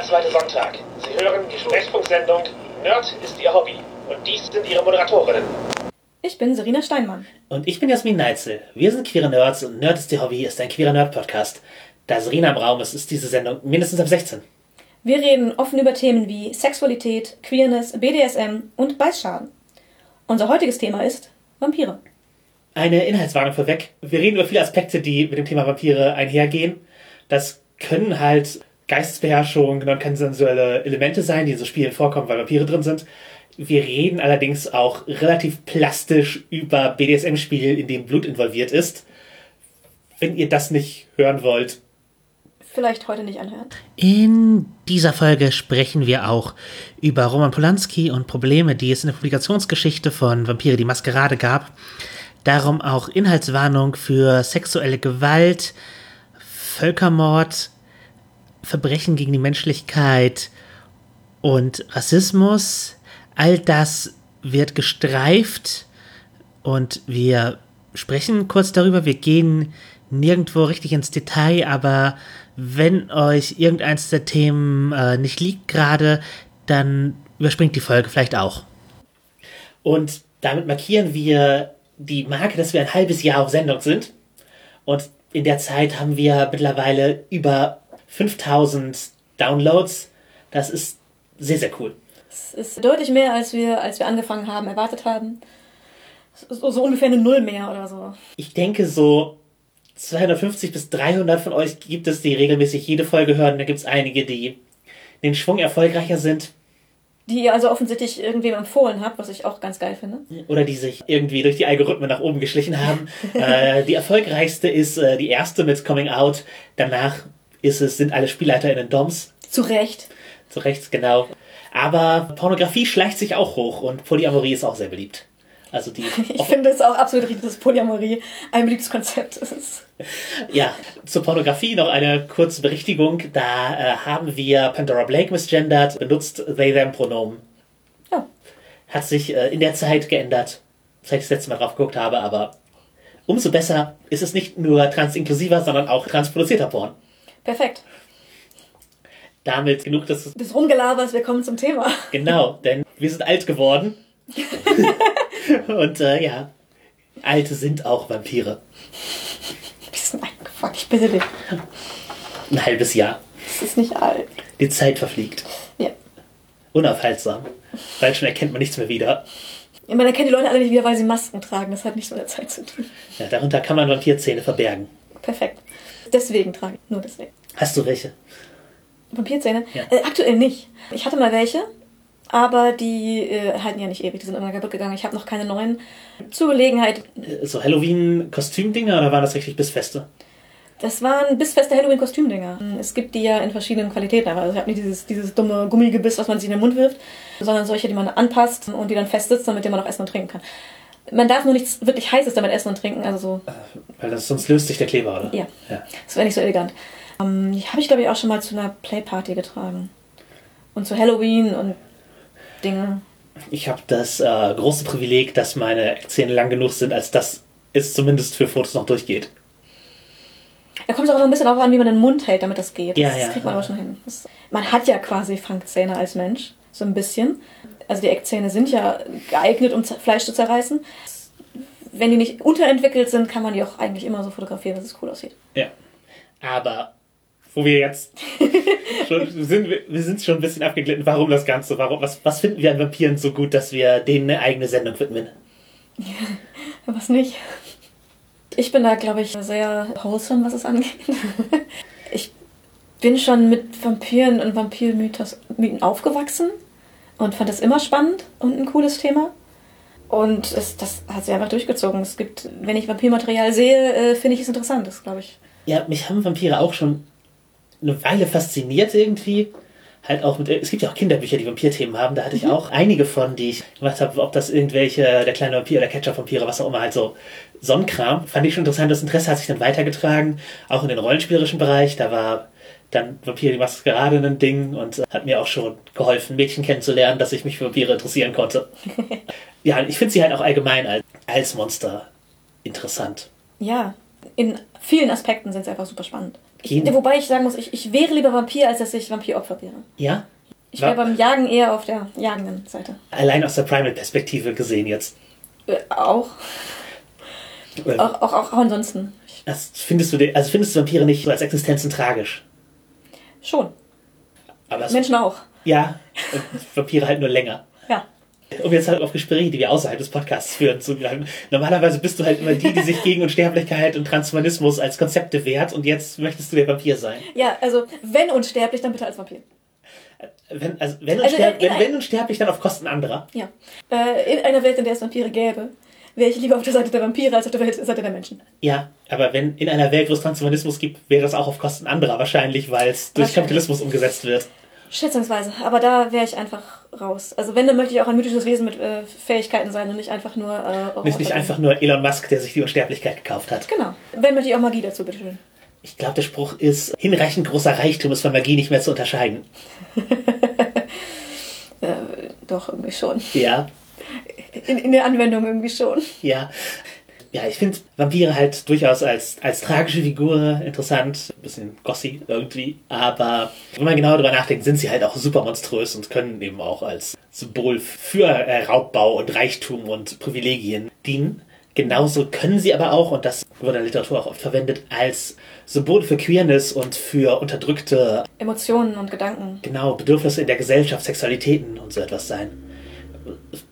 jeder zweite Sonntag. Sie hören die Sprechfunksendung Nerd ist Ihr Hobby. Und dies sind Ihre Moderatorinnen. Ich bin Serena Steinmann. Und ich bin Jasmin Neitzel. Wir sind queere Nerds und Nerd ist Ihr Hobby ist ein queerer Nerd-Podcast. Da Serena im Raum ist, ist diese Sendung mindestens ab 16. Wir reden offen über Themen wie Sexualität, Queerness, BDSM und Beißschaden. Unser heutiges Thema ist Vampire. Eine Inhaltswarnung vorweg. Wir reden über viele Aspekte, die mit dem Thema Vampire einhergehen. Das können halt Geistesbeherrschung, non-konsensuelle Elemente sein, die in so Spielen vorkommen, weil Vampire drin sind. Wir reden allerdings auch relativ plastisch über BDSM-Spiele, in dem Blut involviert ist. Wenn ihr das nicht hören wollt, Vielleicht heute nicht anhören. In dieser Folge sprechen wir auch über Roman Polanski und Probleme, die es in der Publikationsgeschichte von Vampire die Maskerade gab. Darum auch Inhaltswarnung für sexuelle Gewalt, Völkermord, Verbrechen gegen die Menschlichkeit und Rassismus. All das wird gestreift und wir sprechen kurz darüber. Wir gehen nirgendwo richtig ins Detail, aber wenn euch irgendeins der Themen äh, nicht liegt gerade, dann überspringt die Folge vielleicht auch. Und damit markieren wir die Marke, dass wir ein halbes Jahr auf Sendung sind. Und in der Zeit haben wir mittlerweile über 5000 Downloads. Das ist sehr, sehr cool. Es ist deutlich mehr, als wir, als wir angefangen haben, erwartet haben. So, so ungefähr eine Null mehr oder so. Ich denke, so 250 bis 300 von euch gibt es, die regelmäßig jede Folge hören. Da gibt es einige, die den Schwung erfolgreicher sind. Die ihr also offensichtlich irgendwem empfohlen habt, was ich auch ganz geil finde. Oder die sich irgendwie durch die Algorithmen nach oben geschlichen haben. äh, die erfolgreichste ist äh, die erste mit Coming Out. Danach ist es, sind alle SpielleiterInnen Doms. Zu Recht. Zu Recht, genau. Aber Pornografie schleicht sich auch hoch und Polyamorie ist auch sehr beliebt. Also die ich finde es auch absolut richtig, dass Polyamorie ein beliebtes Konzept ist. Ja, zur Pornografie noch eine kurze Berichtigung. Da äh, haben wir Pandora Blake misgendert, benutzt they-them-Pronomen. Ja. Hat sich äh, in der Zeit geändert, seit ich das letzte Mal drauf geguckt habe, aber umso besser ist es nicht nur transinklusiver, sondern auch transproduzierter Porn. Perfekt. Damit genug des, des Rumgelabers, wir kommen zum Thema. Genau, denn wir sind alt geworden. Und äh, ja, Alte sind auch Vampire. Bisschen eingefangen, ich bitte dich. Ein halbes Jahr. Das ist nicht alt. Die Zeit verfliegt. Ja. Unaufhaltsam. Bald schon erkennt man nichts mehr wieder. Ja, man erkennt die Leute alle nicht wieder, weil sie Masken tragen. Das hat nichts mit der Zeit zu tun. Ja, darunter kann man Vampirzähne verbergen. Perfekt. Deswegen trage ich. Nur deswegen. Hast du welche? Vampirzähne? Ja. Äh, aktuell nicht. Ich hatte mal welche, aber die äh, halten ja nicht ewig. Die sind immer kaputt gegangen. Ich habe noch keine neuen. Zur Gelegenheit. Äh, So Halloween-Kostümdinger oder waren das richtig Bissfeste? Das waren bissfeste Halloween-Kostümdinger. Es gibt die ja in verschiedenen Qualitäten. Also ich habe nicht dieses, dieses dumme Gummigebiss, was man sich in den Mund wirft, sondern solche, die man anpasst und die dann fest sitzen, damit man auch essen und trinken kann. Man darf nur nichts wirklich Heißes damit essen und trinken. Also so, Weil das, sonst löst sich der Kleber, oder? ja. ja. Das wäre nicht so elegant. Ähm, die habe ich, glaube ich, auch schon mal zu einer Playparty getragen. Und zu Halloween und Dinge. Ich habe das äh, große Privileg, dass meine Zähne lang genug sind, als dass es zumindest für Fotos noch durchgeht. Da kommt es auch noch ein bisschen darauf an, wie man den Mund hält, damit das geht. Ja, das ja, kriegt man ja. aber schon hin. Das, man hat ja quasi Fangzähne als Mensch. So ein bisschen. Also die Eckzähne sind ja geeignet, um Fleisch zu zerreißen. Wenn die nicht unterentwickelt sind, kann man die auch eigentlich immer so fotografieren, dass es cool aussieht. Ja. Aber wo wir jetzt schon sind, wir sind schon ein bisschen abgeglitten. Warum das Ganze? Warum, was, was finden wir an Vampiren so gut, dass wir denen eine eigene Sendung widmen? Was nicht? Ich bin da, glaube ich, sehr wholesome, was es angeht. Ich bin schon mit Vampiren und Vampirmythen aufgewachsen und fand das immer spannend und ein cooles Thema. Und es, das hat sich einfach durchgezogen. Es gibt, wenn ich Vampirmaterial sehe, äh, finde ich es interessant. Das glaube ich. Ja, mich haben Vampire auch schon eine Weile fasziniert irgendwie. Halt auch mit, es gibt ja auch Kinderbücher, die Vampirthemen haben. Da hatte ich auch einige von, die ich gemacht habe, ob das irgendwelche, der kleine Vampir oder Ketchup-Vampire, was auch immer, halt so Sonnenkram. Fand ich schon interessant. Das Interesse hat sich dann weitergetragen, auch in den rollenspielerischen Bereich. Da war dann Vampir die Maskerade ein Ding und äh, hat mir auch schon geholfen, Mädchen kennenzulernen, dass ich mich für Vampire interessieren konnte. ja, ich finde sie halt auch allgemein als, als Monster interessant. Ja, in vielen Aspekten sind sie einfach super spannend. Ich, wobei ich sagen muss, ich, ich wäre lieber Vampir, als dass ich Vampiropfer wäre. Ja? Ich wäre beim Jagen eher auf der jagenden Seite. Allein aus der Primal-Perspektive gesehen jetzt. Äh, auch. Äh, Auch, auch, auch ansonsten. Das findest du, also findest du Vampire nicht so als Existenzen tragisch? Schon. Aber Menschen auch. ja, und Vampire halt nur länger. Ja. Um jetzt halt auf Gespräche, die wir außerhalb des Podcasts führen, zu greifen. Normalerweise bist du halt immer die, die sich gegen Unsterblichkeit und Transhumanismus als Konzepte wehrt und jetzt möchtest du der Vampir sein. Ja, also wenn unsterblich, dann bitte als Vampir. Wenn, also, wenn, Also, unsterb, in- in wenn, wenn unsterblich, dann auf Kosten anderer. Ja. Äh, in einer Welt, in der es Vampire gäbe, wäre ich lieber auf der Seite der Vampire als auf der Seite der Menschen. Ja, aber wenn in einer Welt, wo es Transhumanismus gibt, wäre das auch auf Kosten anderer wahrscheinlich, weil es durch. Kapitalismus umgesetzt wird. Schätzungsweise. Aber da wäre ich einfach raus. Also wenn, dann möchte ich auch ein mythisches Wesen mit äh, Fähigkeiten sein und nicht einfach nur... Äh, Nicht, nicht einfach nur Elon Musk, der sich die Unsterblichkeit gekauft hat. Genau. Wenn, möchte ich auch Magie dazu, bitteschön. Ich glaube, der Spruch ist, hinreichend großer Reichtum ist von Magie nicht mehr zu unterscheiden. Äh, doch, irgendwie schon. Ja, In, in der Anwendung irgendwie schon. ja. Ja, ich finde Vampire halt durchaus als, als tragische Figur interessant. Ein bisschen gossy irgendwie. Aber wenn man genau darüber nachdenkt, sind sie halt auch super monströs und können eben auch als Symbol für äh, Raubbau und Reichtum und Privilegien dienen. Genauso können sie aber auch, und das wird in der Literatur auch oft verwendet, als Symbol für Queerness und für unterdrückte Emotionen und Gedanken. genau, Bedürfnisse in der Gesellschaft, Sexualitäten und so etwas sein.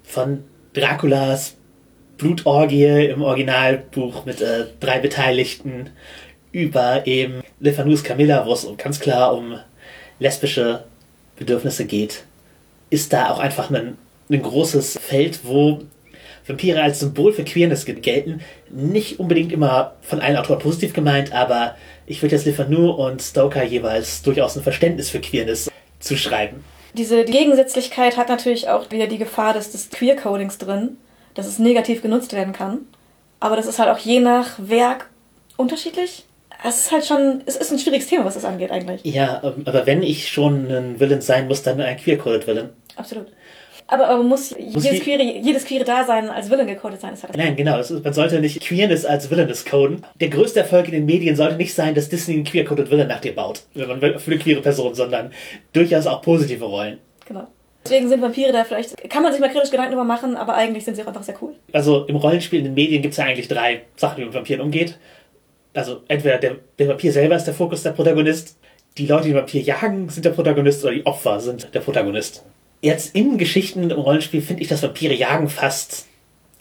Von Draculas Blutorgie im Originalbuch mit äh, drei Beteiligten über eben Le Fanus Camilla, wo es ganz klar um lesbische Bedürfnisse geht, ist da auch einfach ein, ein großes Feld, wo Vampire als Symbol für Queerness ge- gelten. Nicht unbedingt immer von allen Autoren positiv gemeint, aber ich würde jetzt Le Fanu und Stoker jeweils durchaus ein Verständnis für Queerness zuschreiben. Diese Gegensätzlichkeit hat natürlich auch wieder die Gefahr des, des Queer-Codings drin, dass es negativ genutzt werden kann. Aber das ist halt auch je nach Werk unterschiedlich. Es ist halt schon, es ist ein schwieriges Thema, was das angeht eigentlich. Ja, ähm, aber wenn ich schon ein Villain sein muss, dann ein queer-coded Villain. Absolut. Aber, aber muss, Muss jedes, die- queere, jedes queere Dasein als Villain gecodet sein? Ist halt Nein, genau. Ist, man sollte nicht Queerness als Villainous coden. Der größte Erfolg in den Medien sollte nicht sein, dass Disney einen queer-coded Villain nach dir baut, wenn man will, für eine queere Person, sondern durchaus auch positive Rollen. Genau. Deswegen sind Vampire da vielleicht, kann man sich mal kritisch Gedanken drüber machen, aber eigentlich sind sie auch einfach sehr cool. Also im Rollenspiel in den Medien gibt es ja eigentlich drei Sachen, wie man mit Vampiren umgeht. Also entweder der, der Vampir selber ist der Fokus der Protagonist, die Leute, die den Vampir jagen, sind der Protagonist oder die Opfer sind der Protagonist. Jetzt in Geschichten im Rollenspiel finde ich das Vampire jagen fast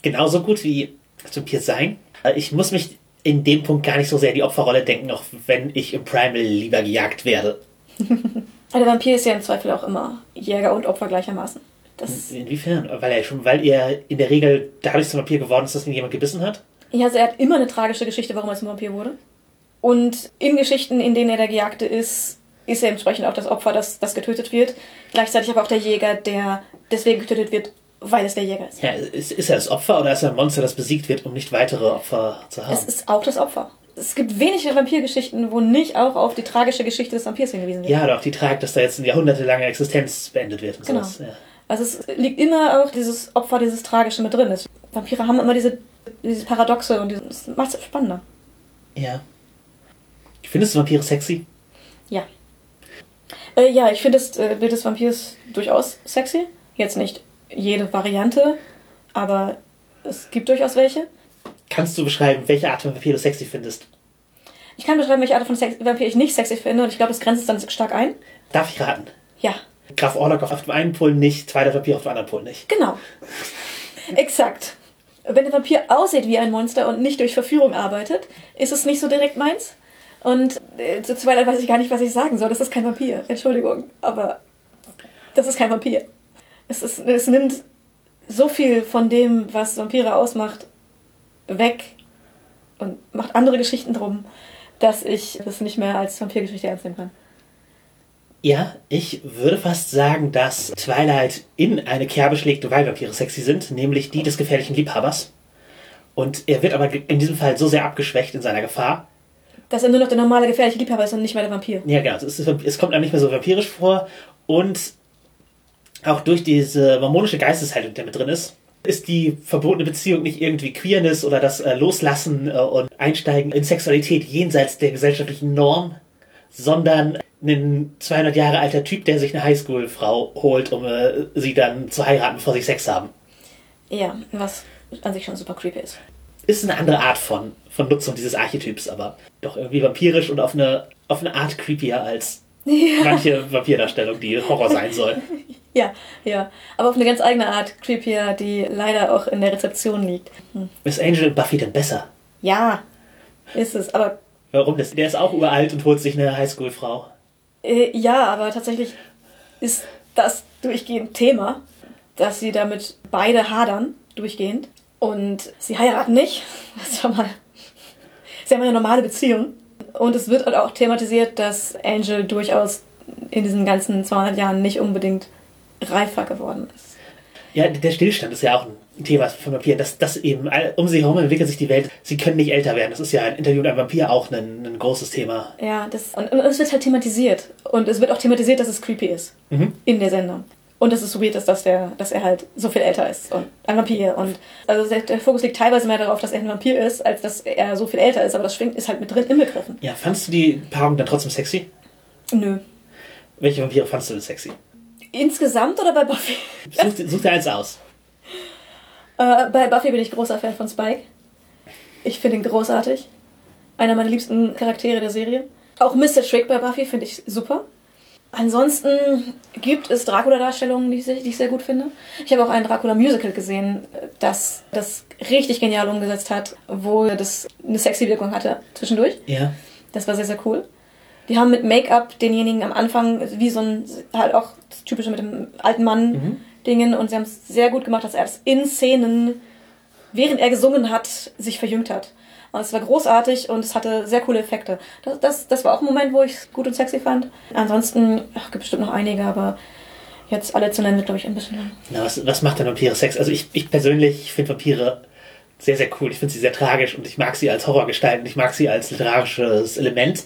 genauso gut wie das Vampir sein. Ich muss mich in dem Punkt gar nicht so sehr in die Opferrolle denken, auch wenn ich im Primal lieber gejagt werde. Der Vampir ist ja im Zweifel auch immer Jäger und Opfer gleichermaßen. Das, Inwiefern? Weil er schon, weil er in der Regel dadurch zum Vampir geworden ist, dass ihn jemand gebissen hat? ja, also er hat immer eine tragische Geschichte, warum er zum Vampir wurde. Und in Geschichten, in denen er der Gejagte ist, ist er entsprechend auch das Opfer, das, das getötet wird. Gleichzeitig aber auch der Jäger, der deswegen getötet wird, weil es der Jäger ist. Ja, ist, ist er das Opfer oder ist er ein Monster, das besiegt wird, um nicht weitere Opfer zu haben? Es ist auch das Opfer. Es gibt wenige Vampirgeschichten, wo nicht auch auf die tragische Geschichte des Vampirs hingewiesen wird. ja, oder auch die Tragik, dass da jetzt eine jahrhundertelange Existenz beendet wird und Genau. sowas. Ja. Also es liegt immer auch dieses Opfer, dieses Tragische mit drin. Vampire haben immer diese, diese Paradoxe und dieses- das macht es spannender. ja. Findest du Vampire sexy? Ja. Äh, ja, ich finde das äh, Bild des Vampirs durchaus sexy. Jetzt nicht jede Variante, aber es gibt durchaus welche. Kannst du beschreiben, welche Art von Vampir du sexy findest? Ich kann beschreiben, welche Art von Sex Vampir ich nicht sexy finde und ich glaube, das grenzt es dann stark ein. Darf ich raten? Ja, Graf Orlok auf dem einen Pol nicht, zweiter Vampir auf dem anderen Pol nicht. genau. Exakt. Wenn der Vampir aussieht wie ein Monster und nicht durch Verführung arbeitet, ist es nicht so direkt meins. Und zu zweit weiß ich gar nicht, was ich sagen soll. Das ist kein Vampir. Entschuldigung, aber das ist kein Vampir. Es, ist, es nimmt so viel von dem, was Vampire ausmacht, weg und macht andere Geschichten drum, dass ich das nicht mehr als Vampirgeschichte ernst nehmen kann. Ja, ich würde fast sagen, dass Twilight in eine Kerbe schlägt, weil Vampire sexy sind, nämlich die des gefährlichen Liebhabers. Und er wird aber in diesem Fall so sehr abgeschwächt in seiner Gefahr. Dass er nur noch der normale gefährliche Liebhaber ist und nicht mehr der Vampir. Ja, genau. Es, ist, es kommt einem nicht mehr so vampirisch vor. Und auch durch diese mormonische Geisteshaltung, die da mit drin ist, Ist die verbotene Beziehung nicht irgendwie Queerness oder das äh, Loslassen äh, und Einsteigen in Sexualität jenseits der gesellschaftlichen Norm, sondern ein 200 Jahre alter Typ, der sich eine Highschool-Frau holt, um äh, sie dann zu heiraten, bevor sie Sex haben. Ja, was an sich schon super creepy ist. Ist eine andere Art von, von Nutzung dieses Archetyps, aber doch irgendwie vampirisch und auf eine, auf eine Art creepier als ja. manche Vampirdarstellung, die Horror sein soll. Ja, ja. Aber auf eine ganz eigene Art creepier, die leider auch in der Rezeption liegt. Hm. Ist Angel und Buffy denn besser? Ja, ist es. Aber. Warum? Der ist auch uralt und holt sich eine Highschool-Frau. Äh, ja, aber tatsächlich ist das durchgehend Thema, dass sie damit beide hadern, durchgehend. Und sie heiraten nicht. Das ist schon mal. Sie haben eine normale Beziehung. Und es wird halt auch thematisiert, dass Angel durchaus in diesen ganzen 200 Jahren nicht unbedingt reifer geworden ist. Ja, der Stillstand ist ja auch ein Thema von Vampiren, dass das eben, um sie herum entwickelt sich die Welt, sie können nicht älter werden. Das ist ja ein Interview mit einem Vampir auch ein, ein großes Thema. Ja, das, und, und, es wird halt thematisiert. Und es wird auch thematisiert, dass es creepy ist. Mhm. In der Sendung. Und dass es so weird ist, dass, der, dass er halt so viel älter ist und ein Vampir. Und also der, der, Fokus liegt teilweise mehr darauf, dass er ein Vampir ist, als dass er so viel älter ist. Aber das schwingt ist halt mit drin inbegriffen. Ja, fandst du die Paarung dann trotzdem sexy? Nö. Welche Vampire fandst du denn sexy? Insgesamt oder bei Buffy? Such, such dir eins aus. Äh, bei Buffy bin ich großer Fan von Spike. Ich finde ihn großartig. Einer meiner liebsten Charaktere der Serie. Auch Mr. Trick bei Buffy finde ich super. Ansonsten gibt es Dracula-Darstellungen, die, die, ich sehr gut finde. Ich habe auch ein Dracula-Musical gesehen, das das richtig genial umgesetzt hat, wo das eine sexy Wirkung hatte zwischendurch. Ja. Das war sehr, sehr cool. Die haben mit Make-up denjenigen am Anfang wie so ein, halt auch das Typische mit dem alten Mann mhm. Dingen und sie haben es sehr gut gemacht, dass er es in Szenen, während er gesungen hat, sich verjüngt hat. Und es war großartig und es hatte sehr coole Effekte. Das, das, das war auch ein Moment, wo ich es gut und sexy fand. Ansonsten, ach, gibt bestimmt noch einige, aber jetzt alle zu nennen wird, glaube ich, ein bisschen lang. Na, was, was macht denn Vampire Sex? Also ich, ich persönlich finde Vampire sehr, sehr cool. Ich finde sie sehr tragisch und ich mag sie als Horrorgestalt und ich mag sie als literarisches Element.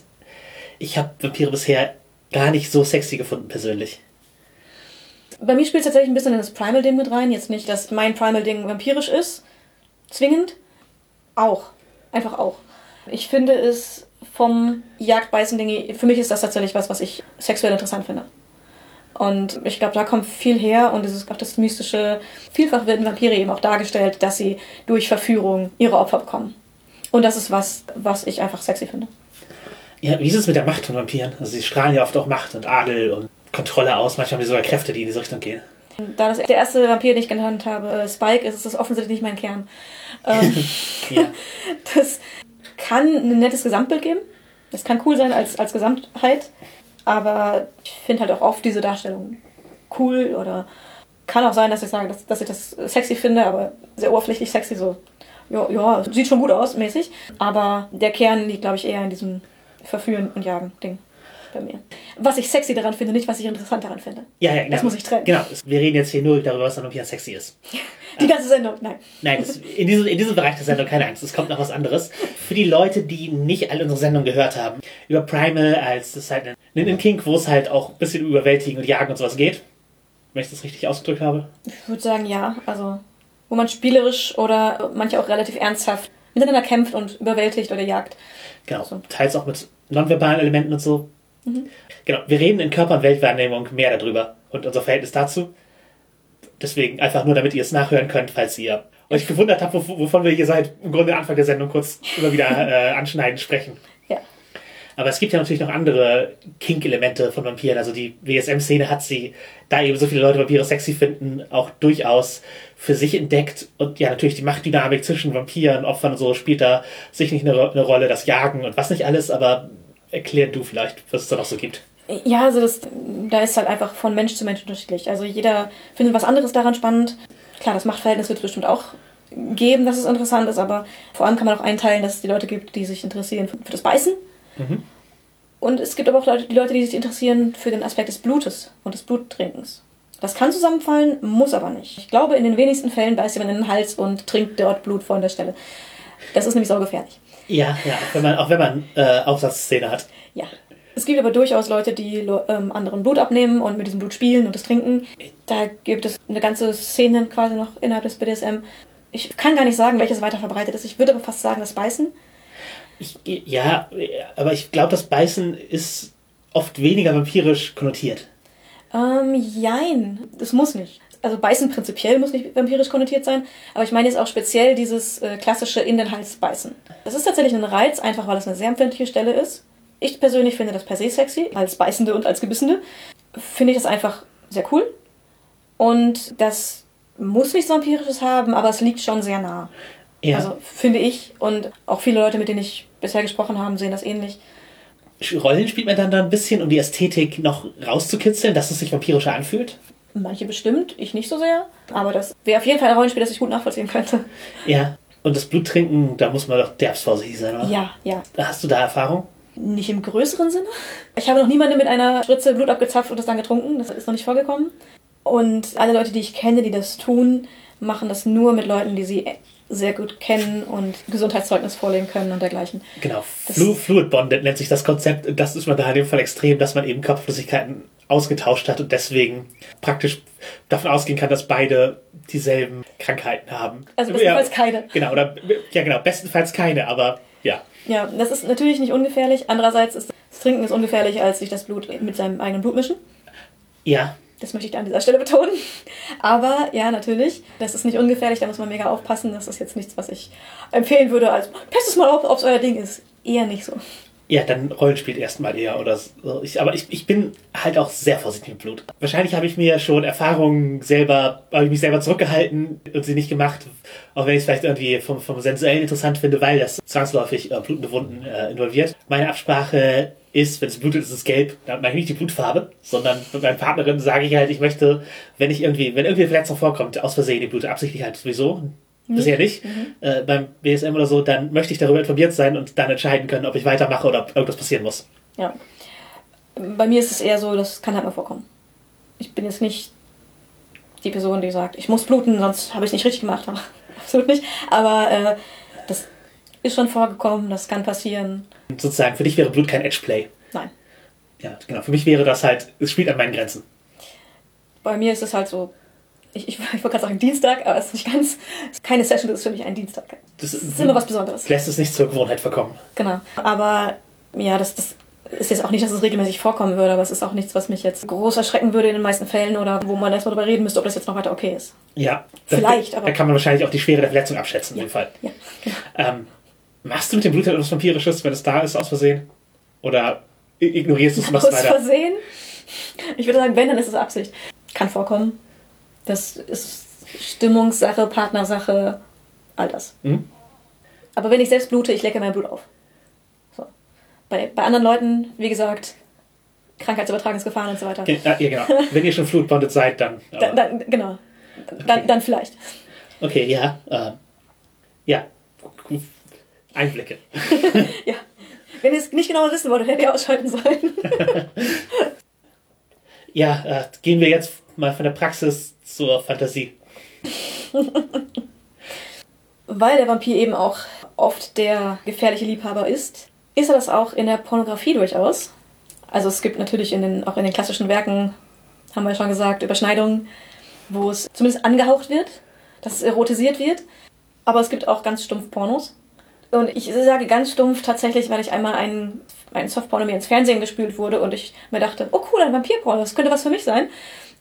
Ich habe Vampire bisher gar nicht so sexy gefunden, persönlich. Bei mir spielt es tatsächlich ein bisschen in das Primal-Ding mit rein. Jetzt nicht, dass mein Primal-Ding vampirisch ist, zwingend. Auch. Einfach auch. Ich finde es vom Jagdbeißen-Ding, für mich ist das tatsächlich was, was ich sexuell interessant finde. Und ich glaube, da kommt viel her und es ist auch das mystische. Vielfach werden Vampire eben auch dargestellt, dass sie durch Verführung ihre Opfer bekommen. Und das ist was, was ich einfach sexy finde. Ja, wie ist es mit der Macht von Vampiren? Also sie strahlen ja oft auch Macht und Adel und Kontrolle aus. Manchmal haben sie sogar Kräfte, die in diese Richtung gehen. Da das der erste Vampir, den ich genannt habe, Spike, ist, ist das offensichtlich nicht mein Kern. Ähm, ja. Das kann ein nettes Gesamtbild geben. Das kann cool sein als, als Gesamtheit. Aber ich finde halt auch oft diese Darstellung cool oder kann auch sein, dass ich sage, dass, dass ich das sexy finde, aber sehr oberflächlich sexy, so, ja, ja, sieht schon gut aus, mäßig. Aber der Kern liegt, glaube ich, eher in diesem Verführen und Jagen-Ding bei mir. Was ich sexy daran finde, nicht was ich interessant daran finde. Ja, ja, genau. Das muss ich trennen. Genau, wir reden jetzt hier nur darüber, was Olympia sexy ist. Die ganze Sendung, nein. Nein, das, in, diesem, in diesem Bereich der Sendung keine Angst, es kommt noch was anderes. Für die Leute, die nicht alle unsere Sendung gehört haben, über Primal als das ist halt ein, ein Kink, wo es halt auch ein bisschen überwältigen und jagen und sowas geht. Wenn ich das richtig ausgedrückt habe? Ich würde sagen, ja. Also, wo man spielerisch oder manche auch relativ ernsthaft miteinander kämpft und überwältigt oder jagt. Genau. So. Teils auch mit nonverbalen Elementen und so. Mhm. Genau, wir reden in Körper- und Weltwahrnehmung mehr darüber und unser Verhältnis dazu. Deswegen einfach nur, damit ihr es nachhören könnt, falls ihr euch gewundert habt, wovon wir hier seit im Grunde Anfang der Sendung kurz immer wieder äh, anschneiden sprechen. Ja. Aber es gibt ja natürlich noch andere Kink-Elemente von Vampiren. Also die WSM-Szene hat sie, da eben so viele Leute Vampire sexy finden, auch durchaus für sich entdeckt. Und ja, natürlich die Machtdynamik zwischen Vampiren, Opfern und so spielt da sich nicht eine, eine Rolle, das Jagen und was nicht alles, aber erklär du vielleicht, was es da noch so gibt. Ja, also das, da ist halt einfach von Mensch zu Mensch unterschiedlich. Also jeder findet was anderes daran spannend. Klar, das Machtverhältnis wird es bestimmt auch geben, dass es interessant ist, aber vor allem kann man auch einteilen, dass es die Leute gibt, die sich interessieren für, das Beißen. Mhm. Und es gibt aber auch Leute, die Leute, die sich interessieren für den Aspekt des Blutes und des Bluttrinkens. Das kann zusammenfallen, muss aber nicht. Ich glaube, in den wenigsten Fällen beißt jemand in den Hals und trinkt dort Blut von der Stelle. Das ist nämlich saugefährlich. Ja, ja, wenn man, auch wenn man äh, Aufsatzszene hat. Ja. Es gibt aber durchaus Leute, die ähm, anderen Blut abnehmen und mit diesem Blut spielen und es trinken. Da gibt es eine ganze Szene quasi noch innerhalb des BDSM. Ich kann gar nicht sagen, welches weiter verbreitet ist. Ich würde aber fast sagen, das Beißen. Ich, ja, aber ich glaube, das Beißen ist oft weniger vampirisch konnotiert. Ähm, jein. Das muss nicht. Also Beißen prinzipiell muss nicht vampirisch konnotiert sein, aber ich meine jetzt auch speziell dieses äh, klassische in den Hals beißen. Das ist tatsächlich ein Reiz, einfach weil es eine sehr empfindliche Stelle ist. Ich persönlich finde das per se sexy, als Beißende und als Gebissende. Finde ich das einfach sehr cool. Und das muss nichts Vampirisches haben, aber es liegt schon sehr nah. Ja. Also finde ich und auch viele Leute, mit denen ich bisher gesprochen habe, sehen das ähnlich. Rollen spielt man dann da ein bisschen, um die Ästhetik noch rauszukitzeln, dass es sich vampirischer anfühlt? Manche bestimmt, ich nicht so sehr. Aber das wäre auf jeden Fall ein Rollenspiel, das ich gut nachvollziehen könnte. Ja. Und das Bluttrinken, da muss man doch derbst vorsichtig sein, oder? Ja, ja. Hast du da Erfahrung? Nicht im größeren Sinne. Ich habe noch niemanden mit einer Spritze Blut abgezapft und das dann getrunken. Das ist noch nicht vorgekommen. Und alle Leute, die ich kenne, die das tun, machen das nur mit Leuten, die sie sehr gut kennen und Gesundheitszeugnis vorlegen können und dergleichen. Genau, Flu Fluid Bonded nennt sich das Konzept. Das ist man da in dem Fall extrem, dass man eben Körperflüssigkeiten ausgetauscht hat und deswegen praktisch davon ausgehen kann, dass beide dieselben Krankheiten haben. Also bestenfalls ja, keine. Genau, oder ja genau, bestenfalls keine, aber ja. Ja, das ist natürlich nicht ungefährlich. Andererseits ist das Trinken ist ungefährlich, als sich das Blut mit seinem eigenen Blut mischen. Ja, das möchte ich an dieser Stelle betonen. Aber ja, natürlich, das ist nicht ungefährlich, da muss man mega aufpassen. Das ist jetzt nichts, was ich empfehlen würde als testet mal, ob es euer Ding ist. Eher nicht so. Ja, dann Rollenspiel erstmal eher oder so. Ich, aber ich, ich bin halt auch sehr vorsichtig mit Blut. Wahrscheinlich habe ich mir schon Erfahrungen selber, habe ich mich selber zurückgehalten und sie nicht gemacht, auch wenn ich es vielleicht irgendwie vom, vom Sensuellen interessant finde, weil das zwangsläufig äh, blutende Wunden äh, involviert. Meine Absprache ist, wenn es blutet, ist es gelb. Da meine ich nicht die Blutfarbe, sondern mit meiner Partnerin sage ich halt, ich möchte, wenn ich irgendwie, wenn irgendwie Verletzung vorkommt, aus Versehen die Blute absichtlich halt sowieso, bisher nicht, mhm. äh, beim BSM oder so, dann möchte ich darüber informiert sein und dann entscheiden können, ob ich weitermache oder ob irgendwas passieren muss. Ja. Bei mir ist es eher so, das kann halt mal vorkommen. Ich bin jetzt nicht die Person, die sagt, ich muss bluten, sonst habe ich es nicht richtig gemacht. Absolut nicht. Aber äh, das ist schon vorgekommen, das kann passieren. Sozusagen, für dich wäre Blut kein Edgeplay. Nein. Ja, genau. Für mich wäre das halt, es spielt an meinen Grenzen. Bei mir ist es halt so, ich, ich, ich wollte gerade sagen Dienstag, aber es ist nicht ganz, keine Session, das ist für mich ein Dienstag. Das, das ist immer was Besonderes. Lässt es nicht zur Gewohnheit verkommen. Genau. Aber ja, das, das ist jetzt auch nicht, dass es regelmäßig vorkommen würde, aber es ist auch nichts, was mich jetzt groß erschrecken würde in den meisten Fällen oder wo man erstmal darüber reden müsste, ob das jetzt noch weiter okay ist. Ja. Vielleicht, da, aber. Da kann man wahrscheinlich auch die Schwere der Verletzung abschätzen, ja, in dem Fall. Ja, genau. Ähm, machst du mit dem Blut etwas Vampirisches, wenn es da ist, aus Versehen? Oder ignorierst du es und machst aus weiter? Aus Versehen? Ich würde sagen, wenn, dann ist es Absicht. Kann vorkommen. Das ist Stimmungssache, Partnersache, all das. Mhm. Aber wenn ich selbst blute, ich lecke mein Blut auf. So. Bei, bei anderen Leuten, wie gesagt, Krankheitsübertragungsgefahren und so weiter. Ja, genau. wenn ihr schon flutbondet seid, dann. dann, dann genau. Dann, okay. dann vielleicht. Okay, ja. Äh, ja. Einblicke. ja. Wenn ihr es nicht genau wissen wollt, hättet ihr ausschalten sollen. ja, äh, gehen wir jetzt mal von der Praxis zur Fantasie. Weil der Vampir eben auch oft der gefährliche Liebhaber ist, ist er das auch in der Pornografie durchaus. Also es gibt natürlich in den, auch in den klassischen Werken, haben wir schon gesagt, Überschneidungen, wo es zumindest angehaucht wird, dass es erotisiert wird. Aber es gibt auch ganz stumpf Pornos. Und ich sage ganz stumpf tatsächlich, weil ich einmal einen, einen Softporno mir ins Fernsehen gespült wurde und ich mir dachte, oh cool, ein Vampirporno, das könnte was für mich sein.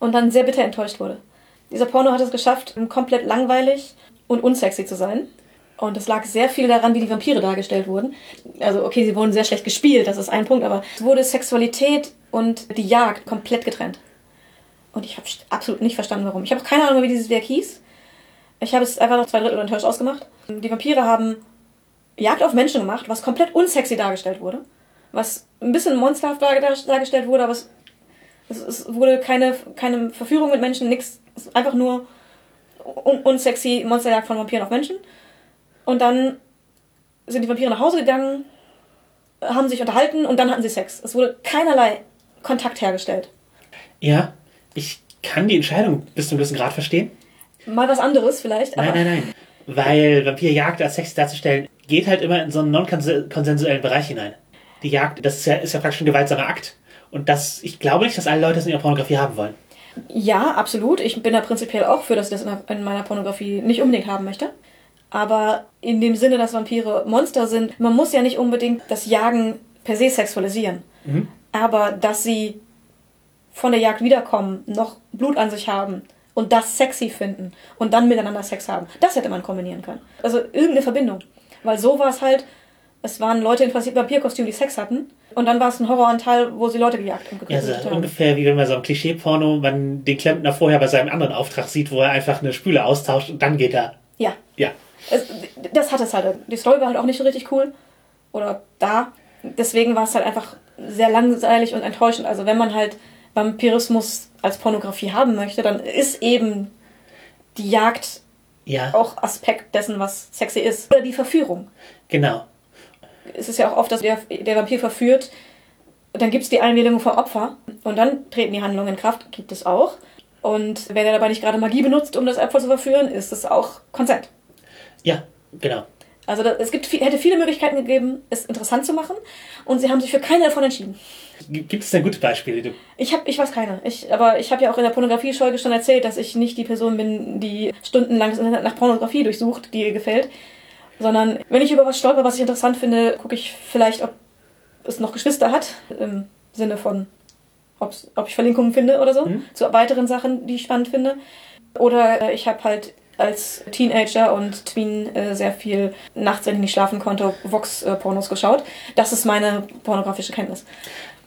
Und dann sehr bitter enttäuscht wurde. Dieser Porno hat es geschafft, komplett langweilig und unsexy zu sein. Und es lag sehr viel daran, wie die Vampire dargestellt wurden. Also, okay, sie wurden sehr schlecht gespielt, das ist ein Punkt, aber es wurde Sexualität und die Jagd komplett getrennt. Und ich habe absolut nicht verstanden, warum. Ich habe auch keine Ahnung, wie dieses Werk hieß. Ich habe es einfach noch zwei Drittel enttäuscht ausgemacht. Die Vampire haben Jagd auf Menschen gemacht, was komplett unsexy dargestellt wurde. Was ein bisschen monsterhaft dargestellt wurde, aber es, es, wurde keine, keine Verführung mit Menschen, nichts. Einfach nur un unsexy Monsterjagd von Vampiren auf Menschen. Und dann sind die Vampire nach Hause gegangen, haben sich unterhalten und dann hatten sie Sex. Es wurde keinerlei Kontakt hergestellt. Ja, ich kann die Entscheidung bis zu einem gewissen Grad verstehen. Mal was anderes vielleicht. nein, nein, nein. Weil Vampirjagd als Sex darzustellen, geht halt immer in so einen non-konsensuellen Bereich hinein. Die Jagd, das ist ja, ist ja praktisch ein gewaltsamer Akt. Und das, ich glaube nicht, dass alle Leute das in ihrer Pornografie haben wollen. Ja, absolut. Ich bin da prinzipiell auch für, dass ich das in meiner Pornografie nicht unbedingt haben möchte. Aber in dem Sinne, dass Vampire Monster sind, man muss ja nicht unbedingt das Jagen per se sexualisieren. Mhm. Aber dass sie von der Jagd wiederkommen, noch Blut an sich haben und das sexy finden und dann miteinander Sex haben, das hätte man kombinieren können. Also irgendeine Verbindung. Weil so war es halt, es waren Leute in Vampirkostümen, die Sex hatten. Und dann war es ein Horroranteil, wo sie Leute gejagt und Ja, getötet also haben. ungefähr wie wenn man so im Klischee-Porno man den Klempner vorher bei seinem anderen Auftrag sieht, wo er einfach eine Spüle austauscht und dann geht er. Ja, Ja. es, das hat es halt. Die Story war halt auch nicht so richtig cool. Oder da. Deswegen war es halt einfach sehr langweilig und enttäuschend. Also wenn man halt Vampirismus als Pornografie haben möchte, dann ist eben die Jagd Ja, auch Aspekt dessen, was sexy ist. Oder die Verführung. genau. Es ist ja auch oft, dass der, der Vampir verführt, dann gibt es die Einwilligung vom Opfer und dann treten die Handlungen in Kraft, gibt es auch. Und wenn er dabei nicht gerade Magie benutzt, um das Opfer zu verführen, ist es auch Konsent. Ja, genau. Also da, es gibt, viel- hätte viele Möglichkeiten gegeben, es interessant zu machen und sie haben sich für keine davon entschieden. Gibt es denn gute Beispiele? Du, Ich habe, ich weiß keine. Ich, aber ich habe ja auch in der Pornografie-Folge schon erzählt, dass ich nicht die Person bin, die stundenlang das Internet nach Pornografie durchsucht, die ihr gefällt, sondern wenn ich über was stolper, was ich interessant finde, gucke ich vielleicht, ob es noch Geschwister hat, im Sinne von, ob ich Verlinkungen finde oder so, Mhm. zu weiteren Sachen, die ich spannend finde. Oder äh, ich habe halt als Teenager und Tween äh, sehr viel nachts, wenn ich nicht schlafen konnte, Vox-Pornos geschaut. Das ist meine pornografische Kenntnis.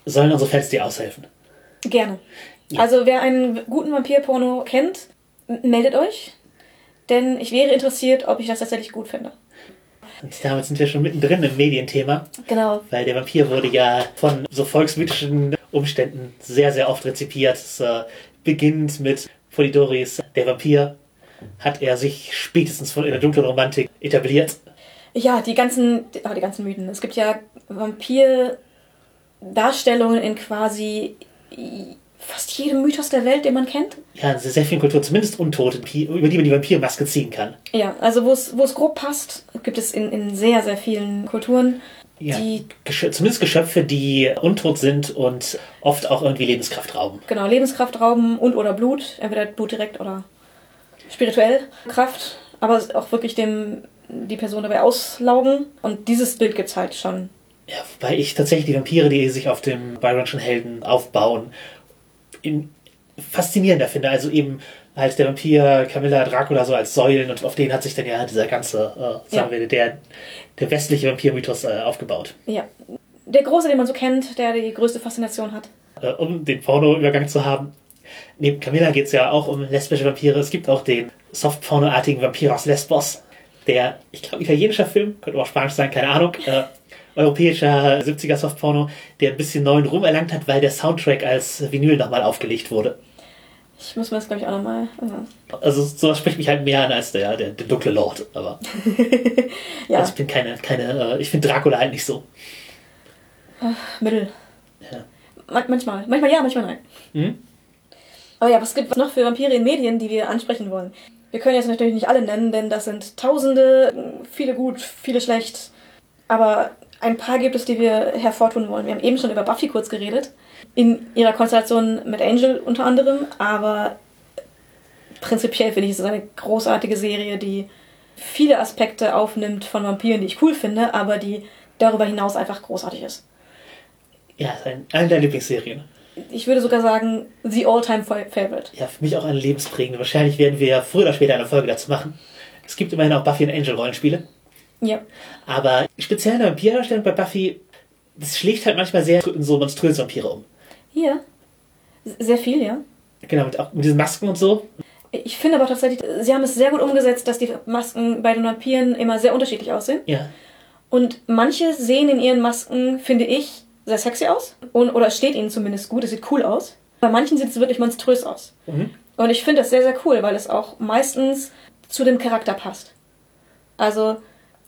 sollen unsere Fans dir aushelfen? Gerne. Also wer einen guten Vampir-Porno kennt, meldet euch. Denn ich wäre interessiert, ob ich das tatsächlich gut finde. Und damit sind wir schon mittendrin im Medienthema, Genau. weil der Vampir wurde ja von so volksmythischen Umständen sehr, sehr oft rezipiert. Es äh, beginnt mit Polidoris, der Vampir, hat er sich spätestens von in der dunklen Romantik etabliert. Ja, die ganzen, ah, die ganzen Mythen. Es gibt ja Vampir-Darstellungen in quasi fast jedem Mythos der Welt, den man kennt. Ja, in sehr vielen Kulturen, zumindest Untote, über die man die Vampirmaske ziehen kann. Ja, also wo es es grob passt, gibt es in, in sehr, sehr vielen Kulturen, Ja, die zumindest Geschöpfe, die untot sind und oft auch irgendwie Lebenskraft rauben. genau Lebenskraft rauben und oder Blut, entweder Blut direkt oder spirituell Kraft, aber auch wirklich dem die Person dabei auslaugen. Und dieses Bild gibt's halt schon. Ja, wobei ich tatsächlich die Vampire, die sich auf dem Byronschen Helden aufbauen, in faszinierender finde. Also eben halt der Vampir Camilla Dracula so als Säulen und auf denen hat sich dann ja dieser ganze, äh, sagen Ja. wir, der, der westliche Vampirmythos äh, aufgebaut. Ja. Der große, den man so kennt, der die größte Faszination hat. Äh, um den Porno-Übergang zu haben. Neben Camilla geht es ja auch um lesbische Vampire. Es gibt auch den Soft-Porno-artigen Vampir aus Lesbos, der, ich glaube, italienischer Film, könnte auch Spanisch sein, keine Ahnung, äh, europäischer 70er Soft-Porno, der ein bisschen neuen Ruhm erlangt hat, weil der Soundtrack als Vinyl nochmal aufgelegt wurde. Ich muss mir das, glaube ich, auch nochmal. Äh, Also sowas spricht mich halt mehr an als der, der, der dunkle Lord, aber ja, also ich bin keine, keine, äh, ich finde Dracula halt nicht so. Mittel. Ja. Man manchmal. Manchmal ja, manchmal nein. Hm? Aber ja, was gibt es noch für Vampire in Medien, die wir ansprechen wollen? Wir können jetzt natürlich nicht alle nennen, denn das sind Tausende, viele gut, viele schlecht. Aber ein paar gibt es, die wir hervortun wollen. Wir haben eben schon über Buffy kurz geredet. In ihrer Konstellation mit Angel unter anderem. Aber prinzipiell finde ich, es ist eine großartige Serie, die viele Aspekte aufnimmt von Vampiren, die ich cool finde, aber die darüber hinaus einfach großartig ist. Ja, ist eine der Lieblingsserien. Ich würde sogar sagen, the all-time favorite. Ja, für mich auch eine lebensprägende. Wahrscheinlich werden wir früher oder später eine Folge dazu machen. Es gibt immerhin auch Buffy und Angel Rollenspiele. Ja. Aber speziell in der Vampirdarstellung bei Buffy, das schlägt halt manchmal sehr in so monströse Vampire um. Ja. Sehr viel, ja. Genau, mit, auch mit diesen Masken und so. Ich finde aber tatsächlich, sie haben es sehr gut umgesetzt, dass die Masken bei den Vampiren immer sehr unterschiedlich aussehen. Ja. Und manche sehen in ihren Masken, finde ich, sehr sexy aus. Und, oder es steht ihnen zumindest gut, es sieht cool aus. Bei manchen sieht es wirklich monströs aus. Mhm. Und ich finde das sehr, sehr cool, weil es auch meistens zu dem Charakter passt. Also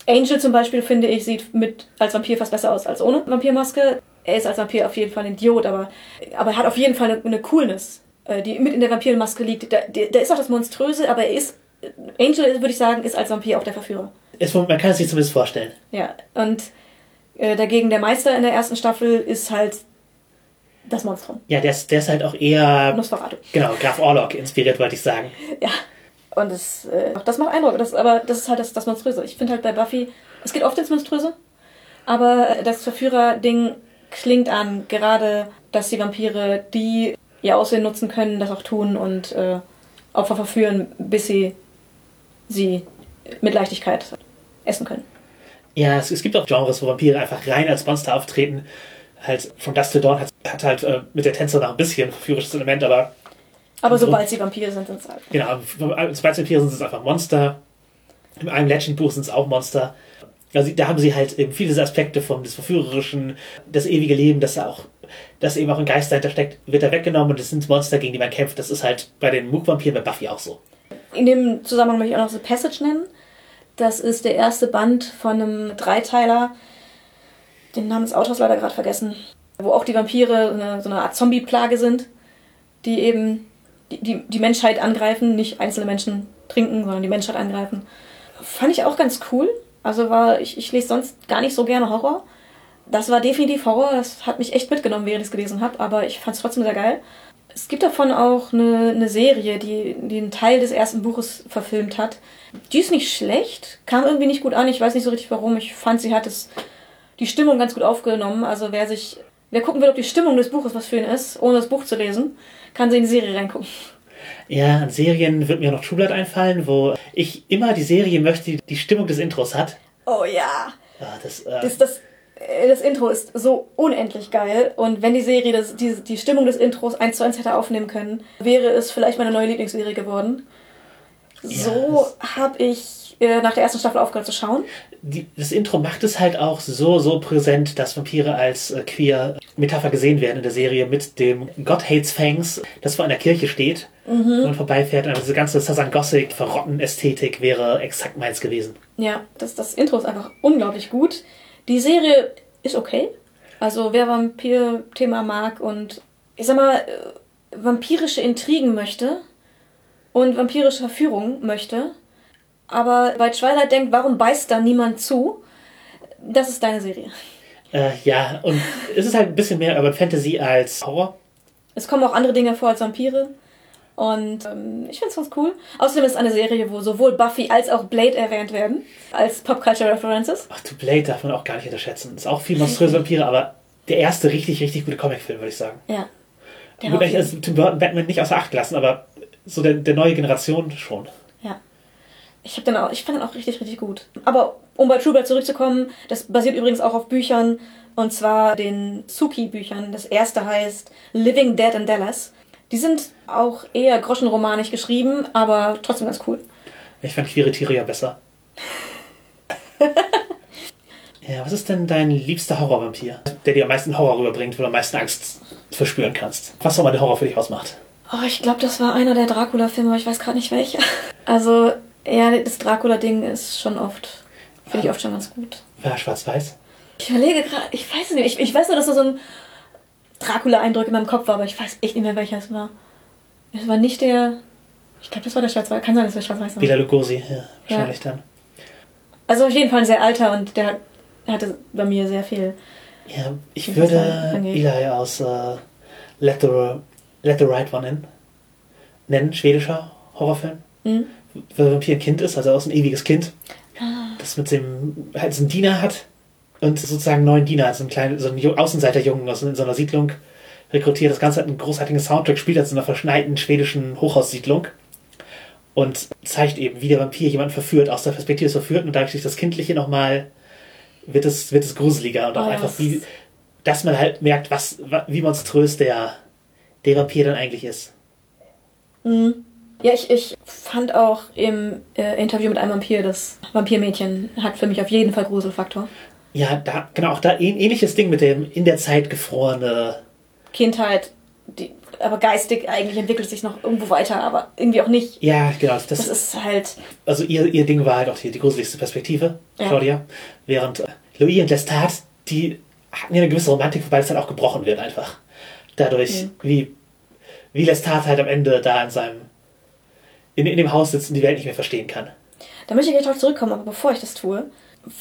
Angel zum Beispiel, finde ich, sieht mit als Vampir fast besser aus als ohne Vampirmaske. Er ist als Vampir auf jeden Fall ein Idiot, aber, aber er hat auf jeden Fall eine, eine Coolness, äh, die mit in der Vampirmaske liegt. Da, da ist auch das Monströse, aber er ist, Angel, würde ich sagen, ist als Vampir auch der Verführer. Es, man kann es sich zumindest vorstellen. Ja, und Äh, dagegen der Meister in der ersten Staffel ist halt das Monstrum. Ja, der ist, der ist halt auch eher. Nosferatu. Genau, Graf Orlok inspiriert, wollte ich sagen. Ja. Und das, äh, das macht Eindruck. Das, aber das ist halt das, das Monströse. Ich finde halt bei Buffy, es geht oft ins Monströse, aber das Verführer-Ding klingt an, gerade, dass die Vampire, die ihr Aussehen nutzen können, das auch tun und äh, Opfer verführen, bis sie sie mit Leichtigkeit essen können. Ja, es, es gibt auch Genres, wo Vampire einfach rein als Monster auftreten. Halt, von Dust to Dawn hat, hat halt äh, mit der Tänzer noch ein bisschen verführerisches Element, aber. Aber sobald sie Vampire sind, sind es halt. Genau, sobald sie Vampire sind, sind es einfach Monster. In einem Legend-Buch sind es auch Monster. Also da haben sie halt eben viele Aspekte vom des Verführerischen, das ewige Leben, das auch, das eben auch ein Geist dahinter steckt, wird da weggenommen und das sind Monster, gegen die man kämpft. Das ist halt bei den Mook-Vampiren bei Buffy auch so. In dem Zusammenhang möchte ich auch noch The Passage nennen. Das ist der erste Band von einem Dreiteiler. Den Namen des Autors leider gerade vergessen. Wo auch die Vampire eine, so eine Art Zombie-Plage sind, die eben die, die, Menschheit angreifen, nicht einzelne Menschen trinken, sondern die Menschheit angreifen. Fand ich auch ganz cool. Also war, ich, ich lese sonst gar nicht so gerne Horror. Das war definitiv Horror, das hat mich echt mitgenommen, während ich es gelesen habe, aber ich fand es trotzdem sehr geil. Es gibt davon auch eine, eine Serie, die, die einen Teil des ersten Buches verfilmt hat. Die ist nicht schlecht, kam irgendwie nicht gut an, ich weiß nicht so richtig warum. Ich fand, sie hat es, die Stimmung ganz gut aufgenommen. Also wer sich, wer gucken will, ob die Stimmung des Buches was für ihn ist, ohne das Buch zu lesen, kann sie in die Serie reingucken. Ja, an Serien wird mir noch True Blood einfallen, wo ich immer die Serie möchte, die die Stimmung des Intros hat. Oh ja. Ja, das, äh, Das, das, äh, das Intro ist so unendlich geil. Und wenn die Serie das, die, die Stimmung des Intros eins zu eins hätte aufnehmen können, wäre es vielleicht meine neue Lieblingsserie geworden. So habe ich äh, nach der ersten Staffel aufgehört zu schauen. Die, das Intro macht es halt auch so, so präsent, dass Vampire als äh, queer Metapher gesehen werden in der Serie mit dem God Hates Fangs, das vor einer Kirche steht Mhm. und vorbeifährt. Also diese ganze Southern Gothic, verrotten Ästhetik wäre exakt meins gewesen. Ja, das, das Intro ist einfach unglaublich gut. Die Serie ist okay. Also wer Vampir-Thema mag und ich sag mal, äh, vampirische Intrigen möchte und vampirische Verführung möchte, aber bei Twilight denkt, warum beißt da niemand zu? Das ist deine Serie. Äh, ja, und es ist halt ein bisschen mehr Urban Fantasy als Horror. Es kommen auch andere Dinge vor als Vampire. Und ähm, ich finde es ganz cool. Außerdem ist es eine Serie, wo sowohl Buffy als auch Blade erwähnt werden, als Pop-Culture-References. Ach, du Blade darf man auch gar nicht unterschätzen. Ist auch viel monströse Vampire, aber der erste richtig, richtig gute Comicfilm, würde ich sagen. Ja. Ich würde also Tim Burton Batman nicht außer Acht lassen, aber so der, der neue Generation schon. Ich, hab den auch, ich fand den auch richtig, richtig gut. Aber um bei True Blood zurückzukommen, das basiert übrigens auch auf Büchern, und zwar den Suki-Büchern. Das erste heißt Living Dead in Dallas. Die sind auch eher groschenromanisch geschrieben, aber trotzdem ganz cool. Ich fand queere Tiere ja besser. ja, was ist denn dein liebster Horrorvampir? Der dir am meisten Horror rüberbringt, wo du am meisten Angst verspüren kannst. Was auch immer der Horror für dich ausmacht. Oh, ich glaube, das war einer der Dracula-Filme, aber ich weiß gerade nicht welcher. Also, ja, das Dracula-Ding ist schon oft, finde ich oft schon ganz gut. War schwarz-weiß? Ich überlege gerade, ich weiß es nicht. Ich, ich weiß nur, dass da so ein Dracula-Eindruck in meinem Kopf war, aber ich weiß echt nicht mehr, welcher es war. Es war nicht der. Ich glaube, das war der Schwarz-Weiß. Kann sein, dass der Schwarz-Weiß war. Bela Lugosi, ja, wahrscheinlich dann. Also auf jeden Fall ein sehr alter und der hatte bei mir sehr viel. Ja, ich würde. Eli aus äh, Let, the, Let the Right One nennen. Nennen, schwedischer Horrorfilm. Hm? Der Vampir ein Kind ist, also aus ein ewiges Kind. Ah. Das mit dem, halt so einen Diener hat und sozusagen einen neuen Diener, also einen kleinen, so einen Ju- Außenseiterjungen aus in so einer Siedlung rekrutiert. Das Ganze hat einen großartigen Soundtrack, spielt als in einer verschneiten schwedischen Hochhaussiedlung und zeigt eben, wie der Vampir jemanden verführt, aus der Perspektive des Verführten und dadurch durch das Kindliche nochmal wird es, wird es gruseliger und auch Oh, einfach wie, dass man halt merkt, was, wa- wie monströs der, der Vampir dann eigentlich ist. Hm. Ja, ich, ich fand auch im äh, Interview mit einem Vampir, das Vampirmädchen hat für mich auf jeden Fall Gruselfaktor. Ja, da, genau, auch da ein ähnliches Ding mit dem in der Zeit gefrorene, Kindheit, die, aber geistig eigentlich entwickelt sich noch irgendwo weiter, aber irgendwie auch nicht. ja, genau, das, Das ist halt. also ihr, ihr Ding war halt auch die, die gruseligste Perspektive, Ja. Claudia. Während äh, Louis und Lestat, die hatten ja eine gewisse Romantik, wobei das halt auch gebrochen wird einfach. Dadurch, Mhm. wie, wie Lestat halt am Ende da in seinem, in, in dem Haus sitzt und die Welt nicht mehr verstehen kann. Da möchte ich gleich drauf zurückkommen, aber bevor ich das tue,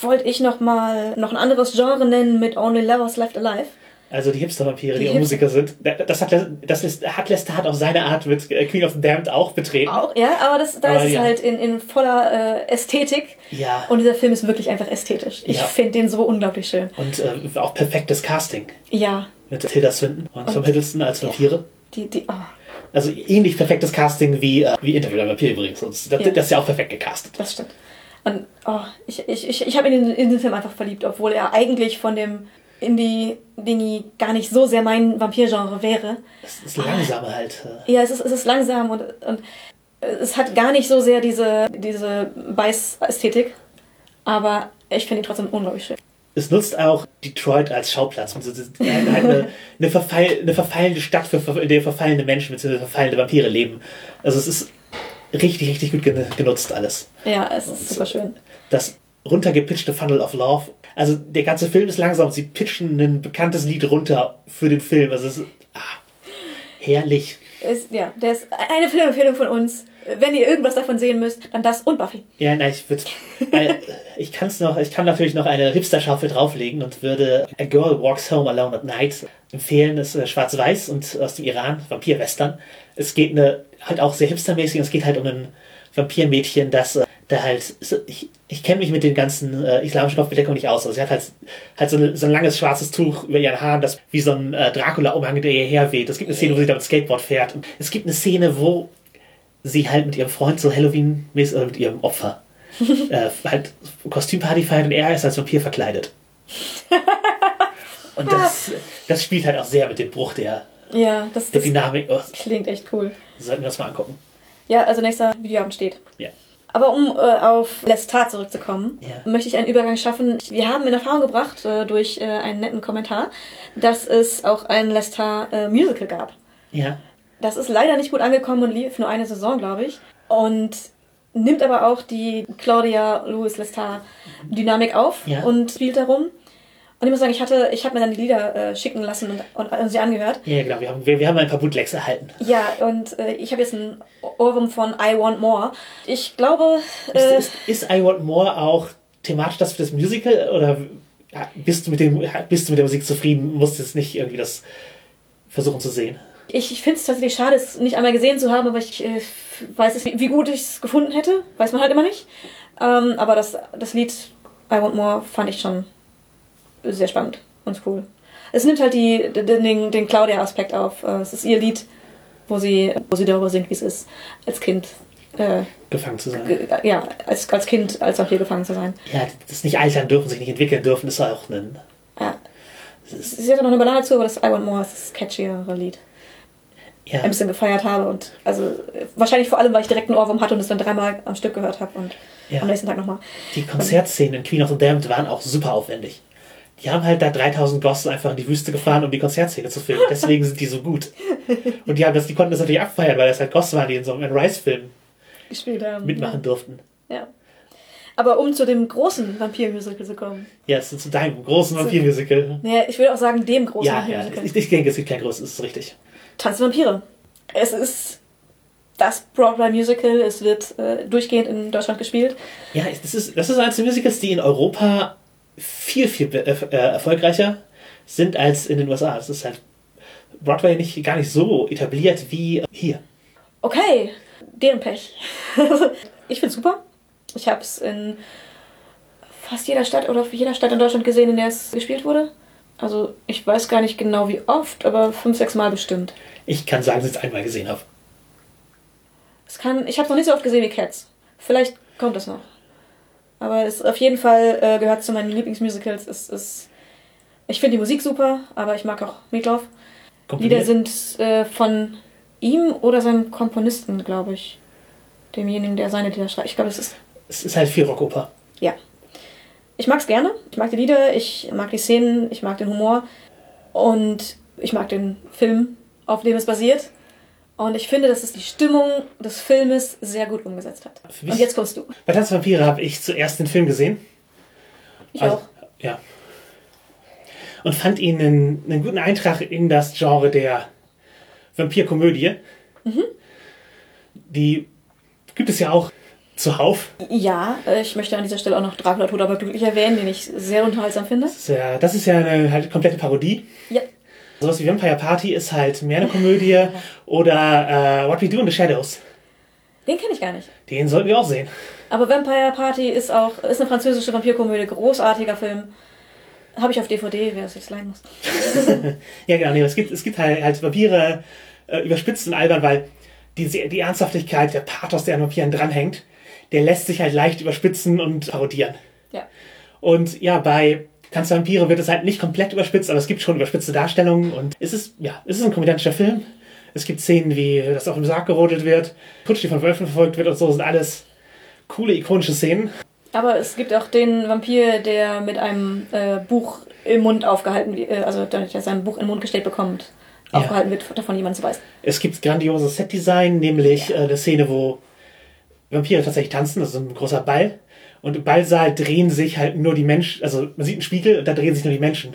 wollte ich noch mal noch ein anderes Genre nennen mit Only Lovers Left Alive. Also die Hipster-Vampire, die, Die auch Musiker sind. Das hat, das ist, hat Lestat auf seine Art mit Queen of the Damned auch betreten. Auch, ja, aber das, da Aber ist es ja. halt in, in voller äh, Ästhetik. Ja. Und dieser Film ist wirklich einfach ästhetisch. Ich Ja. finde den so unglaublich schön. Und äh, auch perfektes Casting. Ja, Mit Tilda Swinton und Tom Hiddleston als Vampire. die, die, oh, Also ähnlich perfektes Casting wie, äh, wie Interview der Vampir übrigens. Das, Ja. das ist ja auch perfekt gecastet. das stimmt. Und oh, ich, ich, ich, ich habe mich in, in den Film einfach verliebt, obwohl er eigentlich von dem Indie-Dingy gar nicht so sehr mein Vampir-Genre wäre. Das ist langsamer halt. Äh. Ja, es ist, es ist langsam und, und es hat gar nicht so sehr diese, diese Beiß-Ästhetik, aber ich finde ihn trotzdem unglaublich schön. Es nutzt auch Detroit als Schauplatz. Ist halt eine, eine, verfall, eine verfallende Stadt, für, in der verfallende Menschen bzw. verfallende Vampire leben. Also es ist richtig, richtig gut gen- genutzt alles. Ja, es ist super schön. Das runtergepitchte Funnel of Love. Also der ganze Film ist langsam. Sie pitchen ein bekanntes Lied runter für den Film. Also es ist ah, herrlich. Ist, ja, der ist eine Filmempfehlung von uns. Wenn ihr irgendwas davon sehen müsst, dann das und Buffy. Ja, nein, ich würde, ich kann es noch, ich kann natürlich noch eine Hipster-Schaufel drauflegen und würde A Girl Walks Home Alone at Night empfehlen. Das ist äh, schwarz-weiß und aus dem Iran, Vampir-Western. Es geht eine, halt auch sehr hipstermäßig, es geht halt um ein Vampirmädchen, das äh, da halt, ich, ich kenne mich mit den ganzen äh, islamischen Kopfbedeckungen nicht aus. Also sie hat halt, halt so, ein- so ein langes schwarzes Tuch über ihren Haaren, das wie so ein äh, Dracula-Umhang, der ihr herweht. Es gibt eine Szene, wo sie da mit Skateboard fährt. Und es gibt eine Szene, wo sie halt mit ihrem Freund so Halloween-mäßig, oder mit ihrem Opfer, äh, halt Kostümparty feiert und er ist als Vampir verkleidet. Und das, das spielt halt auch sehr mit dem Bruch der, Ja, das, der das Dynamik. Oh, klingt echt cool. sollten wir uns mal angucken. Ja, also nächster Videoabend steht. Ja. Aber um äh, auf Lestat zurückzukommen, Ja. möchte ich einen Übergang schaffen. Wir haben in Erfahrung gebracht, äh, durch äh, einen netten Kommentar, dass es auch ein Lestat äh, Musical gab. Ja. Das ist leider nicht gut angekommen und lief nur eine Saison, glaube ich. Und nimmt aber auch die Claudia Louis Lestat Dynamik auf Ja. und spielt darum. Und ich muss sagen, ich hatte, ich habe mir dann die Lieder äh, schicken lassen und, und, und sie angehört. Ja, genau. Wir haben, wir, wir haben ein paar Bootlegs erhalten. Ja, und äh, ich habe jetzt einen Ohrwurm von I Want More. Ich glaube, Ist, äh, ist, ist I Want More auch thematisch das für das Musical oder ja, bist du mit, dem, bist du mit der Musik zufrieden? Musst jetzt nicht irgendwie das versuchen zu sehen? Ich, ich finde es tatsächlich schade, es nicht einmal gesehen zu haben, aber ich äh, weiß es, wie, gut ich es gefunden hätte. Weiß man halt immer nicht. Ähm, aber das, das Lied I Want More fand ich schon sehr spannend und cool. Es nimmt halt die, den, den Claudia-Aspekt auf. Äh, Es ist ihr Lied, wo sie, wo sie darüber singt, wie es ist, als Kind, äh, Gefangen zu sein. ge- ja, als, als Kind, als auch hier gefangen zu sein. Ja, das nicht altern dürfen, sich nicht entwickeln dürfen, ist auch ein. Ja. Sie hat noch eine Ballade zu, aber das I Want More ist das catchiere Lied. Ja, ein bisschen gefeiert habe und also wahrscheinlich vor allem, weil ich direkt einen Ohrwurm hatte und es dann dreimal am Stück gehört habe und Ja. am nächsten Tag nochmal. die Konzertszenen in Queen of the Damned waren auch super aufwendig. Die haben halt da 3000 Goss einfach in die Wüste gefahren, um die Konzertszene zu filmen. Deswegen sind die so gut. Und die, haben das, die konnten das natürlich abfeiern, weil das halt Goss waren, die in so einem Rice-Film mitmachen durften. Ja. Aber um zu dem großen Vampir-Musical zu kommen. Ja, zu deinem großen Vampir-Musical. Naja, ich würde auch sagen, dem großen Ja, ja, Vampir-Musical. ich, ich denke, es gibt kein großes, ist richtig. Tanz der Vampire. Es ist das Broadway-Musical. Es wird äh, durchgehend in Deutschland gespielt. Ja, das ist, das ist eines der Musicals, die in Europa viel, viel äh, äh, erfolgreicher sind als in den USA. Das ist halt Broadway nicht, gar nicht so etabliert wie hier. Okay, deren Pech. ich find's super. Ich habe es in fast jeder Stadt oder jeder Stadt in Deutschland gesehen, in der es gespielt wurde. Also ich weiß gar nicht genau wie oft, aber fünf, sechs Mal bestimmt. Ich kann sagen, dass ich es einmal gesehen habe. Es kann, ich habe noch nicht so oft gesehen wie Cats. Vielleicht kommt es noch. Aber es auf jeden Fall äh, gehört zu meinen Lieblingsmusicals. Es ist, ich finde die Musik super, aber ich mag auch Meatloaf. Lieder sind äh, von ihm oder seinem Komponisten, glaube ich. Demjenigen, der seine Lieder schreibt. Ich glaube, es ist Es ist halt viel Rockoper. Ja. Ich mag's gerne. Ich mag die Lieder, ich mag die Szenen, ich mag den Humor und ich mag den Film, auf dem es basiert. Und ich finde, dass es die Stimmung des Filmes sehr gut umgesetzt hat. Mich- Und jetzt kommst du. Bei Tanz Vampire habe ich zuerst den Film gesehen. Ich Also, auch. Ja. Und fand ihn einen, einen guten Eintrag in das Genre der Vampirkomödie. Mhm. Die gibt es ja auch zuhauf. Ja, äh, ich möchte an dieser Stelle auch noch Dracula Tod aber glücklich erwähnen, den ich sehr unterhaltsam finde. Das ist ja, das ist ja eine halt komplette Parodie. Ja. Sowas wie Vampire Party ist halt mehr eine Komödie oder äh, What We Do in the Shadows. Den kenne ich gar nicht. Den sollten wir auch sehen. Aber Vampire Party ist auch ist eine französische Vampirkomödie, großartiger Film. Habe ich auf DVD, wer es jetzt leihen muss. Ja, genau. Nee, es gibt, es gibt halt, halt Vampire äh, überspitzt und albern, weil die, die Ernsthaftigkeit, der Pathos, der an Vampiren dranhängt, der lässt sich halt leicht überspitzen und parodieren. Ja. Und ja, bei Tanz Vampire wird es halt nicht komplett überspitzt, aber es gibt schon überspitzte Darstellungen und es ist, ja, es ist ein komödiantischer Film. Es gibt Szenen, wie das auf dem Sarg gerodelt wird, Putsch, die von Wölfen verfolgt wird und so, sind alles coole, ikonische Szenen. Aber es gibt auch den Vampir, der mit einem äh, Buch im Mund aufgehalten wird, äh, also der sein Buch im Mund gestellt bekommt, Ja. aufgehalten wird, davon jemand zu weiß. Es gibt grandioses Setdesign, nämlich äh, eine Szene, wo Vampire tatsächlich tanzen, das ist ein großer Ball. Und im Ballsaal drehen sich halt nur die Menschen, also man sieht einen Spiegel und da drehen sich nur die Menschen.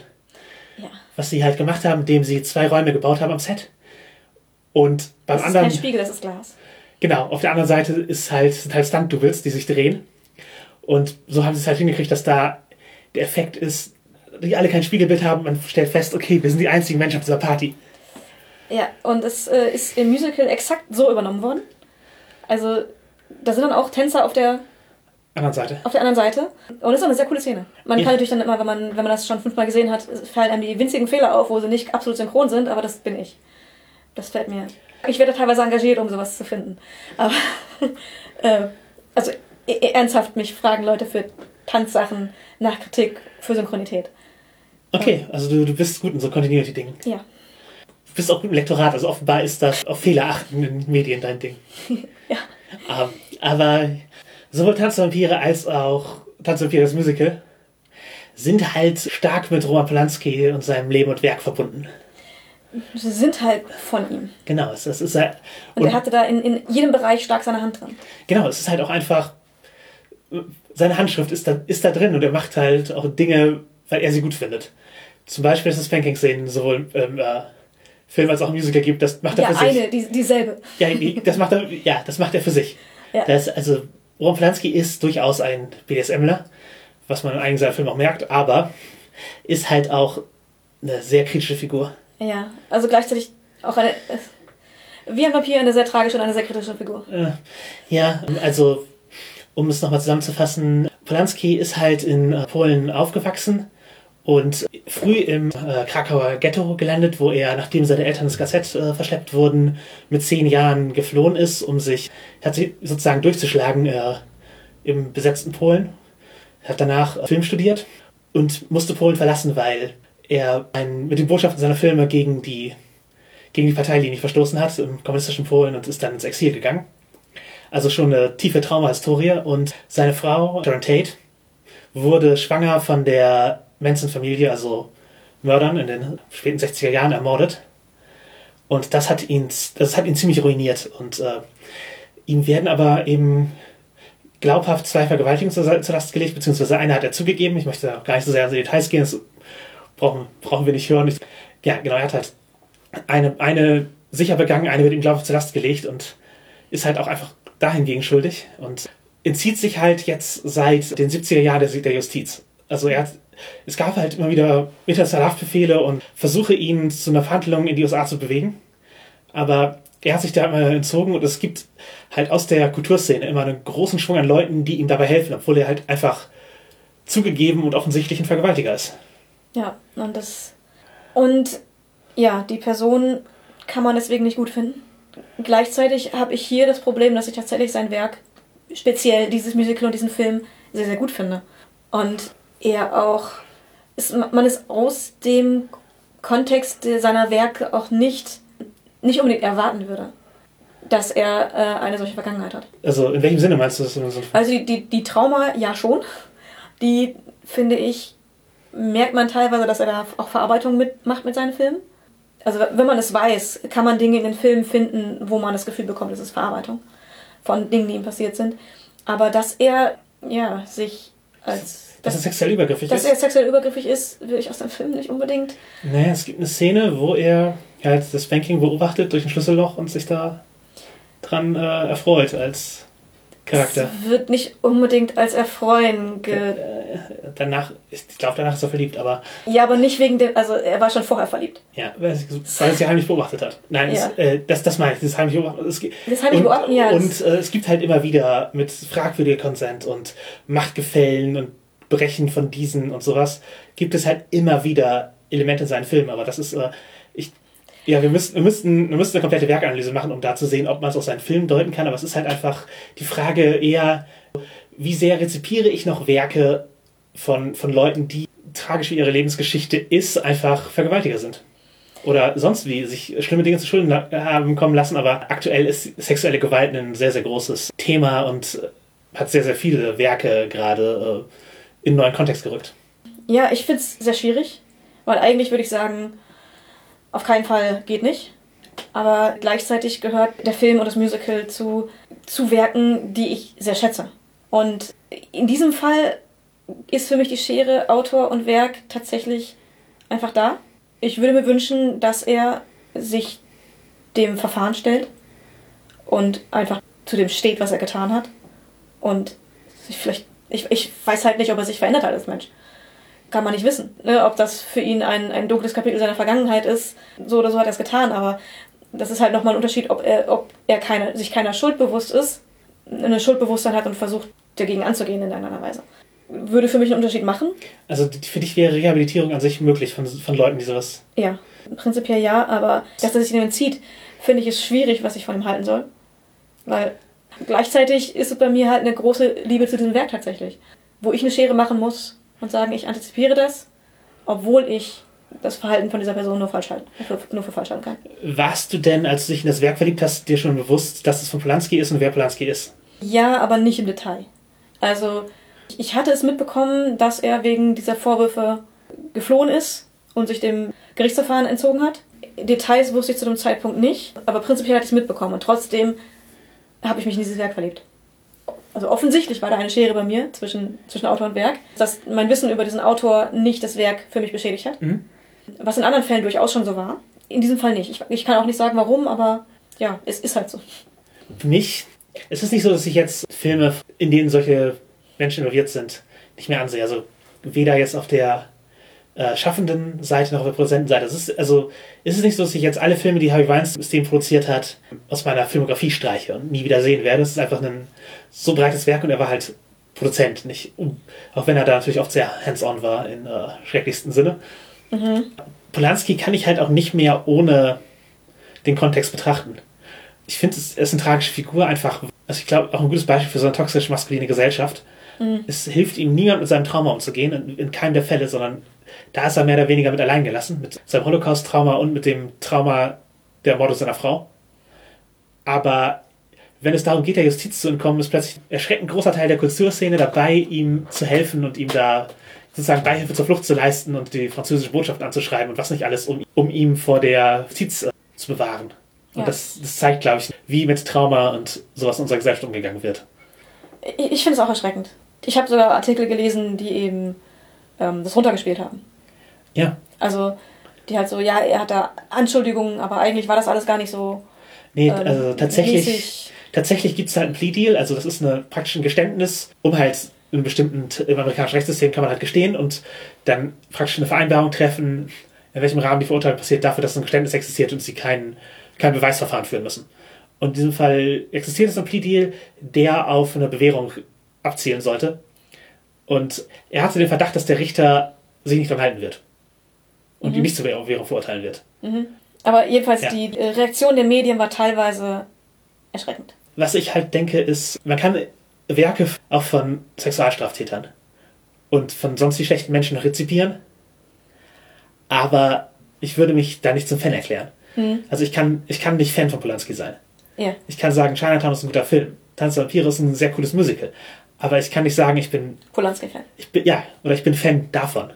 Ja. Was sie halt gemacht haben, indem sie zwei Räume gebaut haben am Set. Und beim Das ist anderen, kein Spiegel, das ist Glas. genau, auf der anderen Seite ist halt, sind halt Stunt-Doubles, die sich drehen. Und so haben sie es halt hingekriegt, dass da der Effekt ist, die alle kein Spiegelbild haben. Man stellt fest, okay, wir sind die einzigen Menschen auf dieser Party. Ja, und es äh, ist im Musical exakt so übernommen worden. Also, da sind dann auch Tänzer auf der, Anderen Seite. auf der anderen Seite. Und es ist auch eine sehr coole Szene. Man Ja. kann natürlich dann immer, wenn man, wenn man das schon fünfmal gesehen hat, fallen einem die winzigen Fehler auf, wo sie nicht absolut synchron sind, aber das bin ich. Das fällt mir. Ich werde teilweise engagiert, um sowas zu finden. Aber, äh, also, e- ernsthaft, mich fragen Leute für Tanzsachen nach Kritik für Synchronität. Okay, also du, du bist gut in so Continuity-Dingen. Ja. Du bist auch gut im Lektorat, also offenbar ist das auf Fehler achten in Medien dein Ding. Ja. Ähm, aber sowohl Tanzvampire als auch Tanzvampire das Musical sind halt stark mit Roman Polanski und seinem Leben und Werk verbunden. Sie sind halt von ihm. Genau, es, das ist halt, Und, er hatte da in, in jedem Bereich stark seine Hand dran. genau, es ist halt auch einfach, seine Handschrift ist da, ist da drin und er macht halt auch Dinge, weil er sie gut findet. Zum Beispiel, dass es Spanking-Szenen sowohl im äh, Film als auch Musical gibt, das macht er Ja, für sich. eine, die, dieselbe. Ja, das macht er, ja, das macht er für sich. Ja. Das, also, Roman Polanski ist durchaus ein BDSMler, was man in einigen seiner Filme auch merkt, aber ist halt auch eine sehr kritische Figur. Ja, also gleichzeitig auch eine. Wie ein Vampir eine sehr tragische und eine sehr kritische Figur. Ja, also, um es nochmal zusammenzufassen, Polanski ist halt in äh, Polen aufgewachsen und früh im äh, Krakauer Ghetto gelandet, wo er, nachdem seine Eltern ins KZ äh, verschleppt wurden, mit zehn Jahren geflohen ist, um sich sozusagen durchzuschlagen äh, im besetzten Polen. Hat danach äh, Film studiert und musste Polen verlassen, weil er ein, mit den Botschaften seiner Filme gegen die, gegen die Parteilinie verstoßen hat im kommunistischen Polen und ist dann ins Exil gegangen. Also schon eine tiefe Traumahistorie. Und seine Frau, Sharon Tate, wurde schwanger von der Manson-Familie, also Mördern in den späten 60er Jahren ermordet. Und das hat ihn, das hat ihn ziemlich ruiniert. Und äh, ihm werden aber eben glaubhaft zwei Vergewaltigungen zur, zur Last gelegt, beziehungsweise eine hat er zugegeben. Ich möchte gar nicht so sehr in die Details gehen, das brauchen, brauchen wir nicht hören. Ich, ja, genau, er hat halt eine, eine sicher begangen, eine wird ihm glaubhaft zur Last gelegt und ist halt auch einfach dahingegen schuldig und entzieht sich halt jetzt seit den 70er Jahren der, der Justiz. Also er hat, es gab halt immer wieder internationale Haftbefehle und Versuche, ihn zu einer Verhandlung in die USA zu bewegen. Aber er hat sich da immer entzogen und es gibt halt aus der Kulturszene immer einen großen Schwung an Leuten, die ihm dabei helfen, obwohl er halt einfach zugegeben und offensichtlich ein Vergewaltiger ist. Ja, und das. Und ja, die Person kann man deswegen nicht gut finden. Gleichzeitig habe ich hier das Problem, dass ich tatsächlich sein Werk, speziell dieses Musical und diesen Film, sehr, sehr gut finde. Und er auch. Ist, man ist aus dem Kontext seiner Werke auch nicht, nicht unbedingt erwarten würde, dass er äh, eine solche Vergangenheit hat. Also in welchem Sinne meinst du das? So ein- Also die, die, die Trauma, ja schon. Die, finde ich, merkt man teilweise, dass er da auch Verarbeitung mitmacht mit seinen Filmen. Also wenn man es weiß, kann man Dinge in den Filmen finden, wo man das Gefühl bekommt, es ist Verarbeitung von Dingen, die ihm passiert sind. Aber dass er, ja, sich als... Dass er sexuell übergriffig dass ist? er sexuell übergriffig ist, will ich aus dem Film nicht unbedingt. Naja, es gibt eine Szene, wo er halt das Banking beobachtet durch ein Schlüsselloch und sich da dran äh, erfreut, als Charakter. Es wird nicht unbedingt als erfreuen ge Äh, danach, ich glaube, danach ist er verliebt, aber Ja, aber nicht wegen dem, also er war schon vorher verliebt. ja, weil er sie heimlich beobachtet hat. Nein, Ja. es, äh, das, das meine ich, das heimlich beobachtet. Es, gi- Das heimliche und, Beobachten, ja, das- Und äh, es gibt halt immer wieder mit fragwürdiger Consent und Machtgefällen und Brechen von diesen und sowas, gibt es halt immer wieder Elemente in seinen Filmen, aber das ist, äh, ich, ja, wir müssten, wir müssten, wir müssten eine komplette Werkanalyse machen, um da zu sehen, ob man es aus seinen Filmen deuten kann, aber es ist halt einfach die Frage eher, wie sehr rezipiere ich noch Werke von, von Leuten, die tragisch wie ihre Lebensgeschichte ist, einfach Vergewaltiger sind. Oder sonst wie sich schlimme Dinge zu Schulden haben kommen lassen, aber aktuell ist sexuelle Gewalt ein sehr, sehr großes Thema und äh, hat sehr, sehr viele Werke gerade äh, in einen neuen Kontext gerückt. Ja, ich finde es sehr schwierig, weil eigentlich würde ich sagen, auf keinen Fall geht nicht. Aber gleichzeitig gehört der Film und das Musical zu, zu Werken, die ich sehr schätze. Und in diesem Fall ist für mich die Schere Autor und Werk tatsächlich einfach da. Ich würde mir wünschen, dass er sich dem Verfahren stellt und einfach zu dem steht, was er getan hat. Und sich vielleicht, ich, ich weiß halt nicht, ob er sich verändert hat als Mensch. Kann man nicht wissen, ne? ob das für ihn ein, ein dunkles Kapitel seiner Vergangenheit ist. So oder so hat er es getan, aber das ist halt nochmal ein Unterschied, ob er, ob er keine, sich keiner Schuld bewusst ist, eine Schuldbewusstsein hat und versucht, dagegen anzugehen in irgendeiner Weise. Würde für mich einen Unterschied machen. Also für dich wäre Rehabilitierung an sich möglich von, von Leuten, die sowas. Ja, prinzipiell ja, aber dass er sich dem entzieht, finde ich es schwierig, was ich von ihm halten soll. Weil gleichzeitig ist es bei mir halt eine große Liebe zu diesem Werk tatsächlich. Wo ich eine Schere machen muss und sagen, ich antizipiere das, obwohl ich das Verhalten von dieser Person nur, falsch halten, für, nur für falsch halten kann. Warst du denn, als du dich in das Werk verliebt hast, dir schon bewusst, dass es von Polanski ist und wer Polanski ist? Ja, aber nicht im Detail. Also, ich hatte es mitbekommen, dass er wegen dieser Vorwürfe geflohen ist und sich dem Gerichtsverfahren entzogen hat. Details wusste ich zu dem Zeitpunkt nicht, aber prinzipiell hatte ich es mitbekommen und trotzdem habe ich mich in dieses Werk verliebt. Also offensichtlich war da eine Schere bei mir zwischen, zwischen Autor und Werk, dass mein Wissen über diesen Autor nicht das Werk für mich beschädigt hat. Mhm. Was in anderen Fällen durchaus schon so war. In diesem Fall nicht. Ich, ich kann auch nicht sagen, warum, aber ja, es ist halt so. Für mich, es ist nicht so, dass ich jetzt Filme, in denen solche Menschen involviert sind, nicht mehr ansehe. Also weder jetzt auf der äh, schaffenden Seite noch auf der Produzentenseite. Es ist, also, es ist nicht so, dass ich jetzt alle Filme, die Harvey Weinstein produziert hat, aus meiner Filmografie streiche und nie wieder sehen werde. Es ist einfach ein so breites Werk und er war halt Produzent, nicht, auch wenn er da natürlich oft sehr hands-on war, in äh, schrecklichsten Sinne. Polanski kann ich halt auch nicht mehr ohne den Kontext betrachten. Ich finde, es er ist eine tragische Figur, einfach, also ich glaube, auch ein gutes Beispiel für so eine toxisch maskuline Gesellschaft. Es hilft ihm niemand mit seinem Trauma umzugehen, in, in keinem der Fälle, sondern da ist er mehr oder weniger mit allein gelassen, mit seinem Holocaust-Trauma und mit dem Trauma der Morde seiner Frau. Aber wenn es darum geht, der Justiz zu entkommen, ist plötzlich ein erschreckend großer Teil der Kulturszene dabei, ihm zu helfen und ihm da sozusagen Beihilfe zur Flucht zu leisten und die französische Botschaft anzuschreiben und was nicht alles, um, um ihm vor der Justiz äh, zu bewahren. Und Ja. das, das zeigt, glaube ich, wie mit Trauma und sowas in unserer Gesellschaft umgegangen wird. Ich, ich finde es auch erschreckend. Ich habe sogar Artikel gelesen, die eben ähm, das runtergespielt haben. Ja, Also, die halt so, ja, er hat da Anschuldigungen, aber eigentlich war das alles gar nicht so. nee, ähm, also tatsächlich, mäßig. tatsächlich gibt es halt ein Plea-Deal, also das ist eine, praktisch ein Geständnis, um halt einem bestimmten, im amerikanischen Rechtssystem kann man halt gestehen und dann praktisch eine Vereinbarung treffen, in welchem Rahmen die Verurteilung passiert, dafür, dass ein Geständnis existiert und sie kein, kein Beweisverfahren führen müssen. Und in diesem Fall existiert es ein Plea-Deal, der auf eine Bewährung abzielen sollte. Und er hatte den Verdacht, dass der Richter sich nicht dran halten wird. Und ihn nicht zur Bewährung verurteilen wird. Aber jedenfalls, Ja. die Reaktion der Medien war teilweise erschreckend. Was ich halt denke, ist, man kann Werke auch von Sexualstraftätern und von sonst wie schlechten Menschen noch rezipieren, aber ich würde mich da nicht zum Fan erklären. Also ich kann, ich kann nicht Fan von Polanski sein. Ja. Ich kann sagen, Chinatown ist ein guter Film, Tanz der Vampire ist ein sehr cooles Musical, aber ich kann nicht sagen, ich bin, Polanski-Fan. ich bin, ja, oder ich bin Fan davon.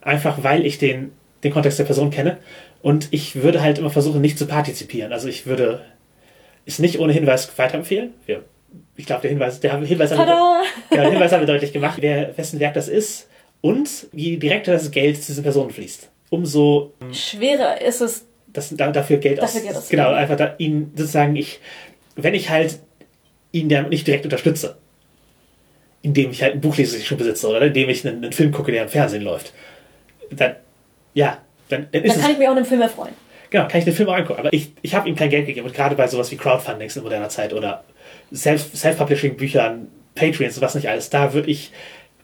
Einfach weil ich den, den Kontext der Person kenne und ich würde halt immer versuchen, nicht zu partizipieren. Also ich würde es nicht ohne Hinweis weiterempfehlen. Wir, ich glaube, der Hinweis, der Hinweis haben wir, ja, der Hinweis haben wir deutlich gemacht, wer, wessen Werk das ist und wie direkt das Geld zu diesen Personen fließt. Umso Schwerer ist es, das, da, dafür Geld Dafür aus. Geld. Genau, einfach da, ihnen sozusagen, ich, wenn ich halt ihn damit nicht direkt unterstütze. Indem ich halt ein Buch lese, das ich schon besitze, oder indem ich einen, einen Film gucke, der im Fernsehen läuft. Dann, ja, dann, dann ist Dann es. kann ich mich auch an einem Film erfreuen. Genau, kann ich den Film auch angucken. Aber ich, ich habe ihm kein Geld gegeben. Und gerade bei sowas wie Crowdfundings in moderner Zeit oder Self- Self-Publishing-Büchern, Patreons und was nicht alles, da würde ich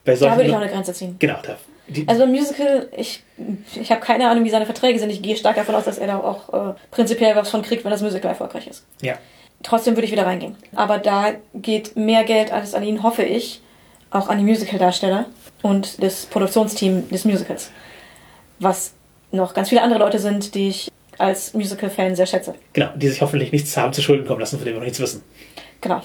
bei solchen. Da würde ich auch eine Grenze ziehen. Genau, da. Die, Also beim Musical, ich, ich habe keine Ahnung, wie seine Verträge sind. Ich gehe stark davon aus, dass er da auch äh, prinzipiell was von kriegt, wenn das Musical erfolgreich ist. ja. Trotzdem würde ich wieder reingehen. Aber da geht mehr Geld als an ihn, hoffe ich, auch an die Musical-Darsteller und das Produktionsteam des Musicals. Was noch ganz viele andere Leute sind, die ich als Musical-Fan sehr schätze. Genau, die sich hoffentlich nichts haben zu Schulden kommen lassen, von dem wir noch nichts wissen. Genau.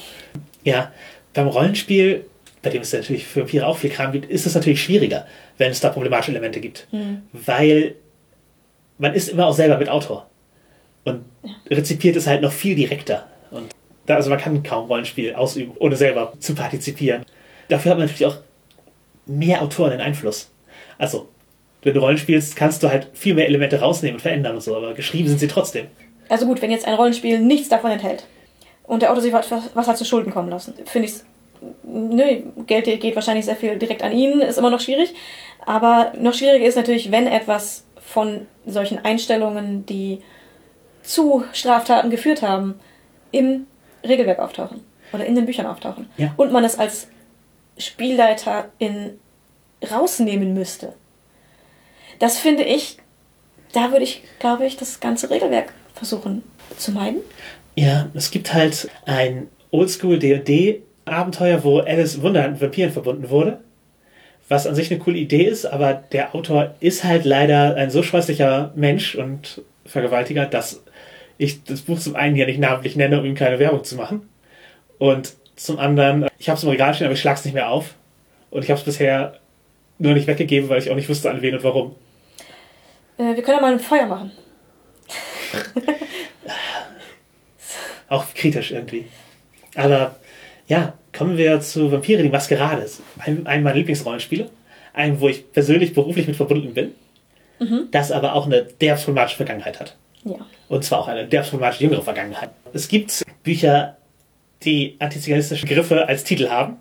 Ja, beim Rollenspiel, bei dem es ja natürlich für Vampire auch viel Kram gibt, ist es natürlich schwieriger, wenn es da problematische Elemente gibt. Weil man ist immer auch selber mit Autor. Und rezipiert es halt noch viel direkter. Und da, also man kann kaum Rollenspiel ausüben, ohne selber zu partizipieren. Dafür hat man natürlich auch mehr Autoren den Einfluss. Also, wenn du Rollen spielst, kannst du halt viel mehr Elemente rausnehmen und verändern und so, aber geschrieben sind sie trotzdem. Also gut, wenn jetzt ein Rollenspiel nichts davon enthält und der Autor sich was, was hat zu Schulden kommen lassen, finde ich Nö, Geld geht wahrscheinlich sehr viel direkt an ihn, ist immer noch schwierig. Aber noch schwieriger ist natürlich, wenn etwas von solchen Einstellungen, die zu Straftaten geführt haben, im Regelwerk auftauchen oder in den Büchern auftauchen. Ja. Und man es als Spielleiterin rausnehmen müsste. Das finde ich, da würde ich, glaube ich, das ganze Regelwerk versuchen zu meiden. Ja, es gibt halt ein Oldschool D&D-Abenteuer, wo Alice im Wunderland mit Vampiren verbunden wurde. Was an sich eine coole Idee ist, aber der Autor ist halt leider ein so scheußlicher Mensch und Vergewaltiger, dass ich das Buch zum einen hier nicht namentlich nenne, um ihm keine Werbung zu machen. Und zum anderen, ich habe es im Regal stehen, aber ich schlag's nicht mehr auf. Und ich habe es bisher nur nicht weggegeben, weil ich auch nicht wusste, an wen und warum. Äh, wir können ja mal ein Feuer machen. Auch kritisch irgendwie. Aber ja, kommen wir zu Vampire, die Maskerade. Ein, ein meiner Lieblingsrollenspiele. Ein, wo ich persönlich beruflich mit verbunden bin. Das aber auch eine derb problematische Vergangenheit hat. Ja. Und zwar auch eine derb problematische jüngere Vergangenheit. Es gibt Bücher, die antiziganistische Griffe als Titel haben.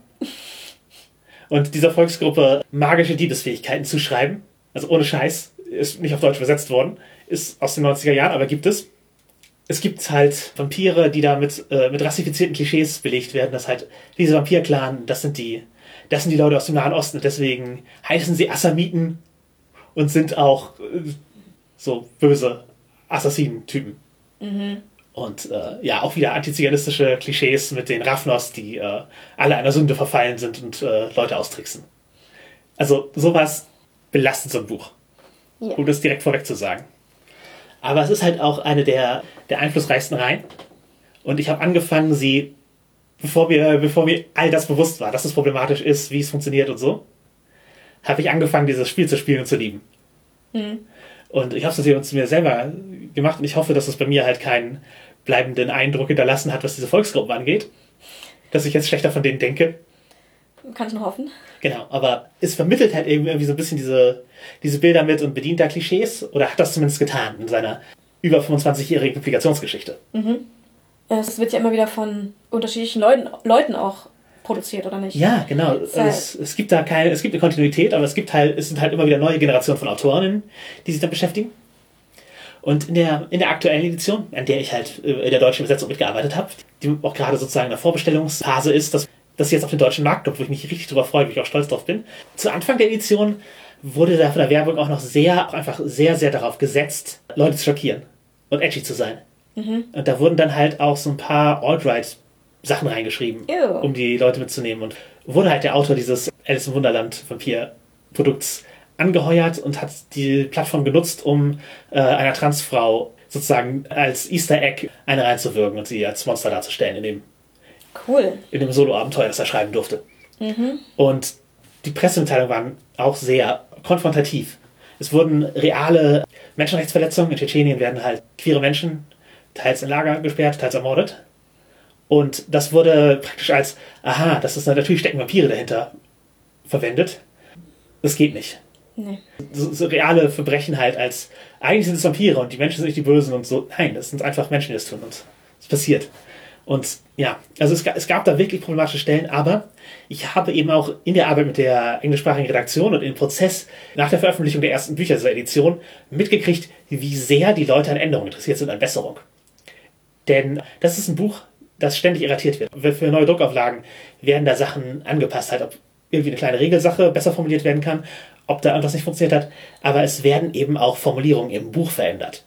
Und dieser Volksgruppe magische Diebesfähigkeiten zuschreiben. Also ohne Scheiß. Ist nicht auf Deutsch übersetzt worden. Ist aus den 90er Jahren, aber gibt es es gibt halt Vampire, die da mit, äh, mit rassifizierten Klischees belegt werden, dass halt diese Vampir-Clan, das sind die, das sind die Leute aus dem Nahen Osten und deswegen heißen sie Assamiten und sind auch äh, so böse Assassinen-Typen. Und äh, ja, auch wieder antiziganistische Klischees mit den Raffnos, die äh, alle einer Sünde verfallen sind und äh, Leute austricksen. Also sowas belastet so ein Buch. Ja. Um das direkt vorweg zu sagen. Aber es ist halt auch eine der, der einflussreichsten Reihen. Und ich habe angefangen, sie, bevor mir, bevor mir all das bewusst war, dass es problematisch ist, wie es funktioniert und so, habe ich angefangen, dieses Spiel zu spielen und zu lieben. Und ich habe es natürlich mir selber gemacht und ich hoffe, dass es bei mir halt keinen bleibenden Eindruck hinterlassen hat, was diese Volksgruppen angeht. Dass ich jetzt schlechter von denen denke. Kann ich noch hoffen. Genau, aber es vermittelt halt eben irgendwie so ein bisschen diese, diese Bilder mit und bedient da Klischees oder hat das zumindest getan in seiner über 25-jährigen Publikationsgeschichte. Es wird ja immer wieder von unterschiedlichen Leuten, Leuten auch produziert, oder nicht? Ja, genau. Es, Also es, es gibt da keine, es gibt eine Kontinuität, aber es gibt halt, es sind halt immer wieder neue Generationen von Autorinnen, die sich damit beschäftigen. Und in der, in der aktuellen Edition, an der ich halt äh, in der deutschen Übersetzung mitgearbeitet habe, die auch gerade sozusagen in der Vorbestellungsphase ist, dass das jetzt auf den deutschen Markt kommt, wo ich mich richtig drüber freue, wo ich auch stolz drauf bin. Zu Anfang der Edition wurde da von der Werbung auch noch sehr, auch einfach sehr, sehr darauf gesetzt, Leute zu schockieren und edgy zu sein. Und da wurden dann halt auch so ein paar Alt-Right Sachen reingeschrieben, Ew. um die Leute mitzunehmen. Und wurde halt der Autor dieses Alice im Wunderland Vampir-Produkts angeheuert und hat die Plattform genutzt, um äh, einer Transfrau sozusagen als Easter Egg eine reinzuwirken und sie als Monster darzustellen in dem, Cool. in dem Solo-Abenteuer, das er schreiben durfte. Und die Pressemitteilungen waren auch sehr konfrontativ. Es wurden reale Menschenrechtsverletzungen. In Tschetschenien werden halt queere Menschen teils in Lager gesperrt, teils ermordet. Und das wurde praktisch als, aha, das ist natürlich stecken Vampire dahinter verwendet. Das geht nicht. Nee. So, so reale Verbrechen halt als, eigentlich sind es Vampire und die Menschen sind nicht die Bösen und so. Nein, das sind einfach Menschen, die das tun und es passiert. Und ja, also es, es gab da wirklich problematische Stellen, aber ich habe eben auch in der Arbeit mit der englischsprachigen Redaktion und im Prozess nach der Veröffentlichung der ersten Bücher dieser Edition mitgekriegt, wie sehr die Leute an Änderungen interessiert sind, an Besserung. Denn das ist ein Buch, das ständig irritiert wird. Für neue Druckauflagen werden da Sachen angepasst, halt, ob irgendwie eine kleine Regelsache besser formuliert werden kann, ob da irgendwas nicht funktioniert hat, aber es werden eben auch Formulierungen im Buch verändert.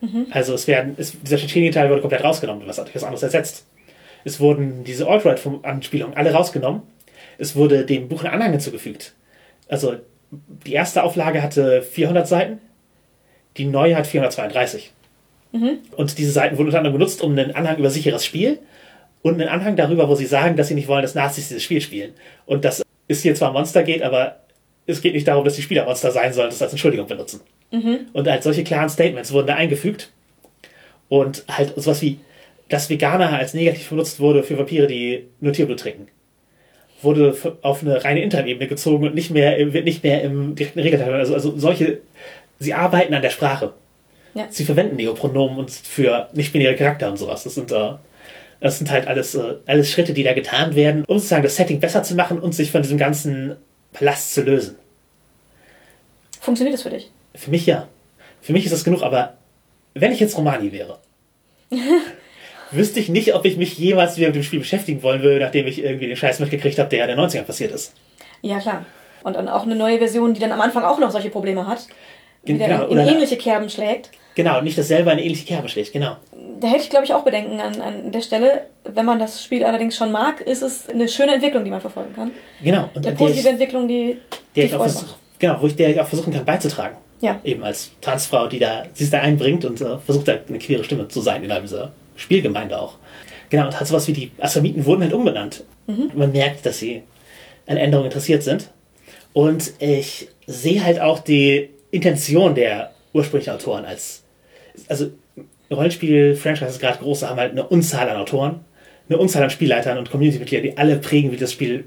Mhm. Also es werden, es, dieser Tschetschenien-Teil wurde komplett rausgenommen und was, was anderes ersetzt. Es wurden diese Alt-Right-Anspielungen alle rausgenommen. Es wurde dem Buch ein Anhang hinzugefügt. Also die erste Auflage hatte 400 Seiten, die neue hat 432. Mhm. Und diese Seiten wurden unter anderem benutzt, um einen Anhang über sicheres Spiel und einen Anhang darüber, wo sie sagen, dass sie nicht wollen, dass Nazis dieses Spiel spielen. Und dass es hier zwar Monster geht, aber es geht nicht darum, dass die Spieler Monster sein sollen, das als Entschuldigung benutzen. Mhm. Und halt solche klaren Statements wurden da eingefügt. Und halt sowas wie, dass Veganer als negativ benutzt wurde für Vampire, die nur Tierblut trinken. Wurde auf eine reine Internetebene gezogen und nicht mehr, wird nicht mehr im direkten Regelteil. Also, also solche, sie arbeiten an der Sprache. Ja. Sie verwenden Neopronomen und für nicht-binäre Charakter und sowas. Das sind, äh, das sind halt alles, äh, alles Schritte, die da getan werden, um sozusagen das Setting besser zu machen und sich von diesem ganzen Palast zu lösen. Funktioniert das für dich? Für mich ja. Für mich ist das genug, aber wenn ich jetzt Romani wäre, wüsste ich nicht, ob ich mich jemals wieder mit dem Spiel beschäftigen wollen würde, nachdem ich irgendwie den Scheiß mitgekriegt habe, der ja in den 90ern passiert ist. Ja, klar. Und dann auch eine neue Version, die dann am Anfang auch noch solche Probleme hat. Genau, in ähnliche Kerben schlägt. Genau, nicht, dass selber eine ähnliche Kerbe schlägt, genau. Da hätte ich, glaube ich, auch Bedenken an, an der Stelle. Wenn man das Spiel allerdings schon mag, ist es eine schöne Entwicklung, die man verfolgen kann. Genau. Und eine positive ich, Entwicklung, die, die ich Freude macht. Genau, wo ich der ich auch versuchen kann beizutragen. Ja. Eben als Transfrau, die da, sie es da einbringt und äh, versucht da eine queere Stimme zu sein innerhalb dieser Spielgemeinde auch. Genau, und hat sowas wie die Assamiten wurden halt umbenannt. Mhm. Man merkt, dass sie an Änderungen interessiert sind. Und ich sehe halt auch die Intention der ursprünglichen Autoren als, also Rollenspiel-Franchises gerade große haben halt eine Unzahl an Autoren, eine Unzahl an Spielleitern und Community-Mitgliedern, die alle prägen, wie das Spiel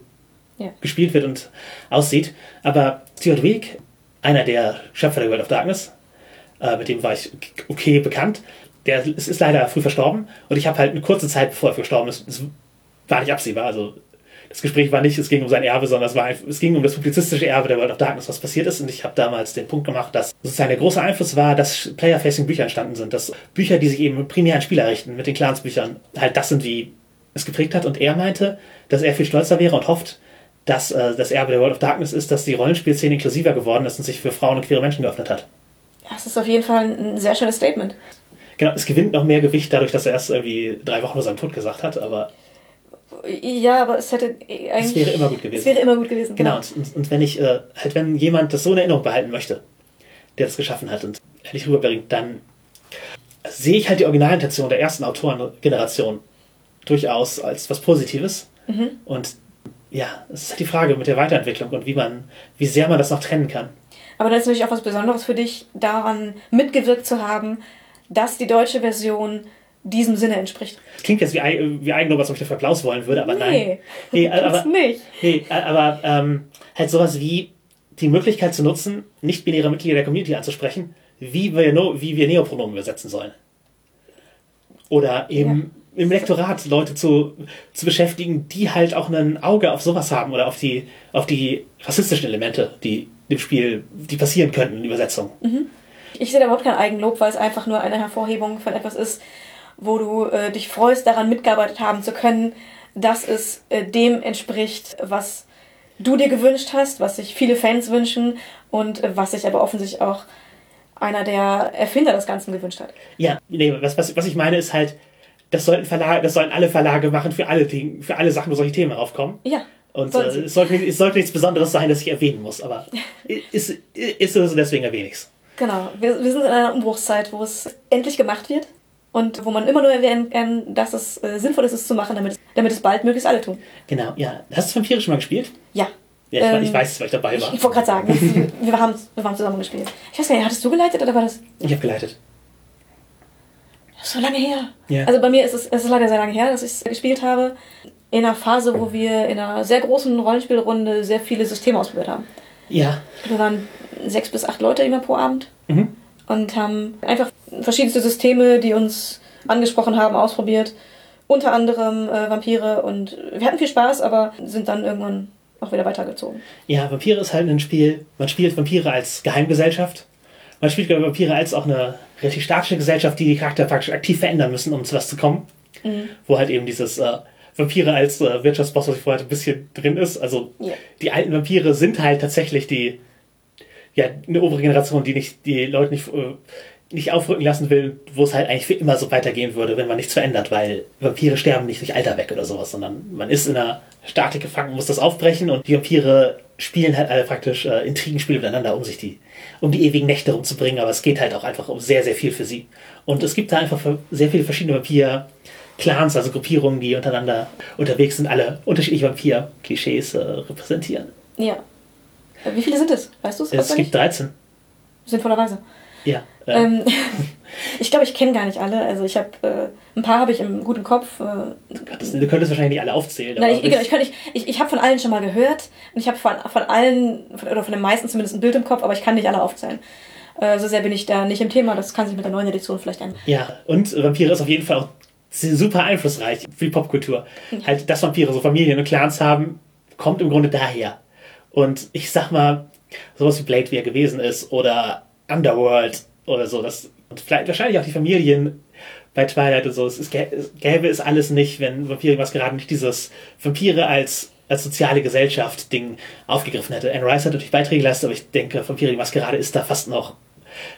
ja. gespielt wird und aussieht. Aber Week, einer der Schöpfer der World of Darkness, äh, mit dem war ich okay bekannt, der ist, ist leider früh verstorben und ich habe halt eine kurze Zeit, bevor er gestorben ist, es war nicht absehbar, also das Gespräch war nicht, es ging um sein Erbe, sondern es, war, es ging um das publizistische Erbe der World of Darkness, was passiert ist. Und ich habe damals den Punkt gemacht, dass sozusagen der große Einfluss war, dass Player-Facing Bücher entstanden sind. Dass Bücher, die sich eben primär an Spieler richten, mit den Clans-Büchern, halt das sind, wie es geprägt hat. Und er meinte, dass er viel stolzer wäre und hofft, dass äh, das Erbe der World of Darkness ist, dass die Rollenspielszene inklusiver geworden ist und sich für Frauen und queere Menschen geöffnet hat. Das ist auf jeden Fall ein sehr schönes Statement. Genau, es gewinnt noch mehr Gewicht dadurch, dass er erst irgendwie drei Wochen vor seinem Tod gesagt hat, aber ja, aber es hätte eigentlich. Es wäre immer gut gewesen. Es wäre immer gut gewesen. Genau. genau. Und, und, wenn ich, äh, halt, wenn jemand das so in Erinnerung behalten möchte, der das geschaffen hat und ehrlich rüberbringt, dann sehe ich halt die Originalintention der ersten Autorengeneration durchaus als was Positives. Mhm. Und ja, es ist halt die Frage mit der Weiterentwicklung und wie man, wie sehr man das noch trennen kann. Aber das ist natürlich auch was Besonderes für dich, daran mitgewirkt zu haben, dass die deutsche Version diesem Sinne entspricht. Das klingt jetzt wie, wie Eigenlob, als ob ich dafür Applaus wollen würde, aber nee, nein. Nee, aber, nicht. Nee, aber ähm, halt sowas wie die Möglichkeit zu nutzen, nicht-binäre Mitglieder der Community anzusprechen, wie wir, wie wir Neopronomen übersetzen sollen. Oder eben. Im Lektorat Leute zu, zu beschäftigen, die halt auch ein Auge auf sowas haben oder auf die, auf die rassistischen Elemente, die im Spiel, die passieren könnten in Übersetzung. Mhm. Ich sehe da überhaupt kein Eigenlob, weil es einfach nur eine Hervorhebung von etwas ist, wo du äh, dich freust, daran mitgearbeitet haben zu können, dass es äh, dem entspricht, was du dir gewünscht hast, was sich viele Fans wünschen und äh, was sich aber offensichtlich auch einer der Erfinder des Ganzen gewünscht hat. Ja, nee, was, was, was ich meine ist halt, das sollten Verlage, das sollen alle Verlage machen für alle Dinge, für alle Sachen, wo solche Themen aufkommen. Ja. Und äh, es, sollte, es sollte nichts Besonderes sein, das ich erwähnen muss, aber ist, ist es deswegen erwähne ich es. Genau. Wir, wir sind in einer Umbruchszeit, wo es endlich gemacht wird und wo man immer nur erwähnen kann, dass es äh, sinnvoll ist, es zu machen, damit, damit es bald möglichst alle tun. Genau, ja. Hast du Vampire schon mal gespielt? Ja. Ja, ich, ähm, ich weiß es, weil ich dabei war. Ich, ich wollte gerade sagen, wir, haben, wir haben zusammen gespielt. Ich weiß gar nicht, hattest du geleitet oder war das? Ich habe geleitet. So lange her. Ja. Also bei mir ist es, es ist leider sehr lange her, dass ich es gespielt habe. In einer Phase, wo wir in einer sehr großen Rollenspielrunde sehr viele Systeme ausprobiert haben. Ja. Wir waren sechs bis acht Leute immer pro Abend. Mhm und haben einfach verschiedenste Systeme, die uns angesprochen haben, ausprobiert unter anderem äh, Vampire und wir hatten viel Spaß, aber sind dann irgendwann auch wieder weitergezogen. Ja, Vampire ist halt ein Spiel, man spielt Vampire als Geheimgesellschaft. Man spielt Vampire als auch eine relativ statische Gesellschaft, die die Charakter praktisch aktiv verändern müssen, um zu was zu kommen. Mhm. Wo halt eben dieses äh, Vampire als äh, Wirtschaftsboss, was ich vorher ein bisschen drin ist. Also Ja. die alten Vampire sind halt tatsächlich die, ja, eine obere Generation, die nicht, die Leute nicht, äh, nicht aufrücken lassen will, wo es halt eigentlich für immer so weitergehen würde, wenn man nichts verändert, weil Vampire sterben nicht durch Alter weg oder sowas, sondern man ist in einer Statik gefangen, und muss das aufbrechen und die Vampire spielen halt alle praktisch äh, Intrigenspiele miteinander, um sich die, um die ewigen Nächte rumzubringen, aber es geht halt auch einfach um sehr, sehr viel für sie. Und es gibt da einfach sehr viele verschiedene Vampir-Clans, also Gruppierungen, die untereinander unterwegs sind, alle unterschiedliche Vampir-Klischees äh, repräsentieren. Ja. Äh, Wie viele sind es? Weißt du es? Es gibt 13. Sinnvollerweise. Ja. Äh, Ähm, ich glaube, ich kenne gar nicht alle. Also ich habe äh, ein paar habe ich im guten Kopf. Äh, das, du könntest wahrscheinlich nicht alle aufzählen. Nein, ich, ich, nicht- ich, ich habe von allen schon mal gehört und ich habe von, von allen, von, oder von den meisten zumindest ein Bild im Kopf, aber ich kann nicht alle aufzählen. Äh, so sehr bin ich da nicht im Thema, das kann sich mit der neuen Edition vielleicht ändern. Ja, und Vampire ist auf jeden Fall auch super einflussreich für die Popkultur. Halt, dass Vampire so Familien und Clans haben, kommt im Grunde daher. Und ich sag mal, sowas wie Blade, wie er gewesen ist, oder Underworld oder so, das, und vielleicht wahrscheinlich auch die Familien bei Twilight und so, es, ist, gäbe es alles nicht, wenn Vampire was gerade nicht dieses Vampire als als soziale Gesellschaft Ding aufgegriffen hätte. Anne Rice hat natürlich Beiträge geleistet, aber ich denke, Vampire die Maskerade ist da fast noch,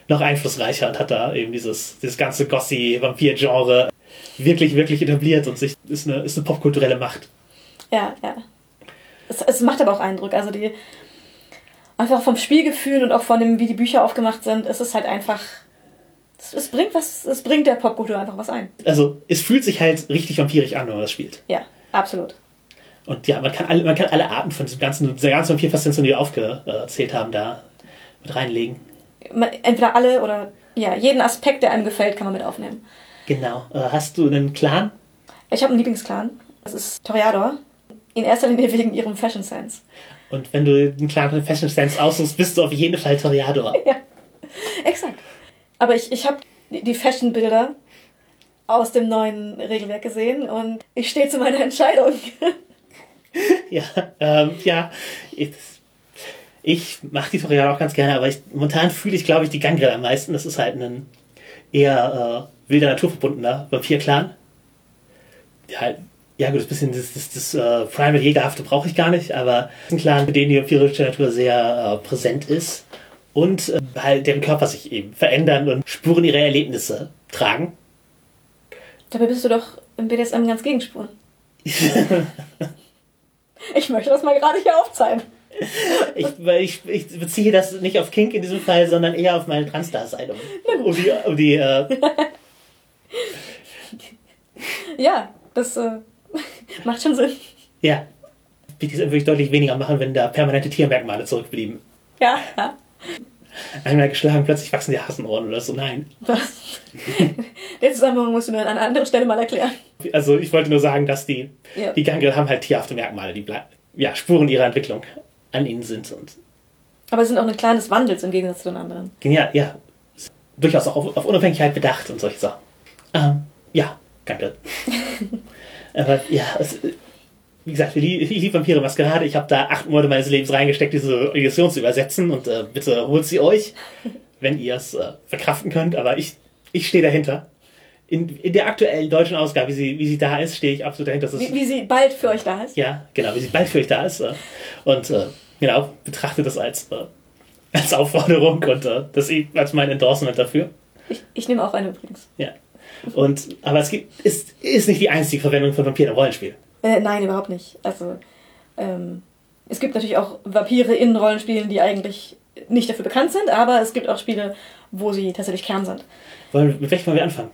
noch einflussreicher und hat da eben dieses, dieses ganze Gossi-Vampir-Genre wirklich, wirklich etabliert und sich, ist eine, ist eine popkulturelle Macht. Ja, ja. Es, es macht aber auch Eindruck. Also die einfach vom Spielgefühl und auch von dem, wie die Bücher aufgemacht sind, es ist halt einfach. Es, es bringt was, es bringt der Popkultur einfach was ein. Also, es fühlt sich halt richtig vampirisch an, wenn man das spielt. Ja, absolut. Und ja, man kann alle, man kann alle Arten von diesem ganzen, dieser ganzen Vampir-Faszination, die wir aufgezählt haben, da mit reinlegen. Man, entweder alle oder ja, jeden Aspekt, der einem gefällt, kann man mit aufnehmen. Genau. Äh, Hast du einen Clan? Ich habe einen Lieblingsclan. Das ist Toreador. In erster Linie wegen ihrem Fashion Sense. Und wenn du einen Clan von Fashion Sense aussuchst, bist du auf jeden Fall Toreador. Ja, exakt. Aber ich, ich habe die Fashion-Bilder aus dem neuen Regelwerk gesehen und ich stehe zu meiner Entscheidung. Ja, ähm, ja. Ich, ich mache die Toreador auch ganz gerne, aber ich, momentan fühle ich, glaube ich, die Gangrel am meisten. Das ist halt ein eher äh, wilder, naturverbundener Vampir-Clan. Ja, ja gut, das bisschen das, das, das äh, Primal Jägerhafte brauche ich gar nicht, aber ein Clan, mit dem die vampirische Natur sehr äh, präsent ist und äh, halt deren Körper sich eben verändern und Spuren ihrer Erlebnisse tragen. Dabei bist du doch im BDSM ganz gegenspuren. Ich möchte das mal gerade hier aufzeigen. Ich, ich, ich beziehe das nicht auf Kink in diesem Fall, sondern eher auf meine Transdasein. Um, um die, um die äh, Ja, das äh, macht schon Sinn. ja, BDSM würde ich deutlich weniger machen, wenn da permanente Tiermerkmale zurückblieben. Ja, ja. Einmal geschlagen, plötzlich wachsen die Hasenohren oder so. Nein. Was? Den Zusammenhang musst du mir an einer anderen Stelle mal erklären. Also ich wollte nur sagen, dass die, Ja. die Gangrel haben halt tierhafte Merkmale, die ja, Spuren ihrer Entwicklung an ihnen sind. Und Aber sie sind auch ein kleines Wandels im Gegensatz zu den anderen. genial, ja. Durchaus auch auf, auf Unabhängigkeit bedacht und solche Sachen. Ähm, ja, danke. Aber ja, es, wie gesagt, ich liebe lieb Vampire Maskerade. Ich habe da acht Monate meines Lebens reingesteckt, diese Edition zu übersetzen. Und äh, bitte holt sie euch, wenn ihr es äh, verkraften könnt. Aber ich, ich stehe dahinter. In, in der aktuellen deutschen Ausgabe, wie sie, wie sie da ist, stehe ich absolut dahinter. Wie, wie sie bald für euch da ist. ja, genau, wie sie bald für euch da ist. Äh, und äh, genau, betrachte das als, äh, als Aufforderung und äh, das als mein Endorsement dafür. Ich, ich nehme auch eine übrigens. Ja. Und, aber es gibt, ist, ist nicht die einzige Verwendung von Vampiren im Rollenspiel. Äh, nein, überhaupt nicht. Also, ähm, es gibt natürlich auch Vampire in Rollenspielen, die eigentlich nicht dafür bekannt sind, aber es gibt auch Spiele, wo sie tatsächlich Kern sind. Wollen, mit welchem wollen wir anfangen?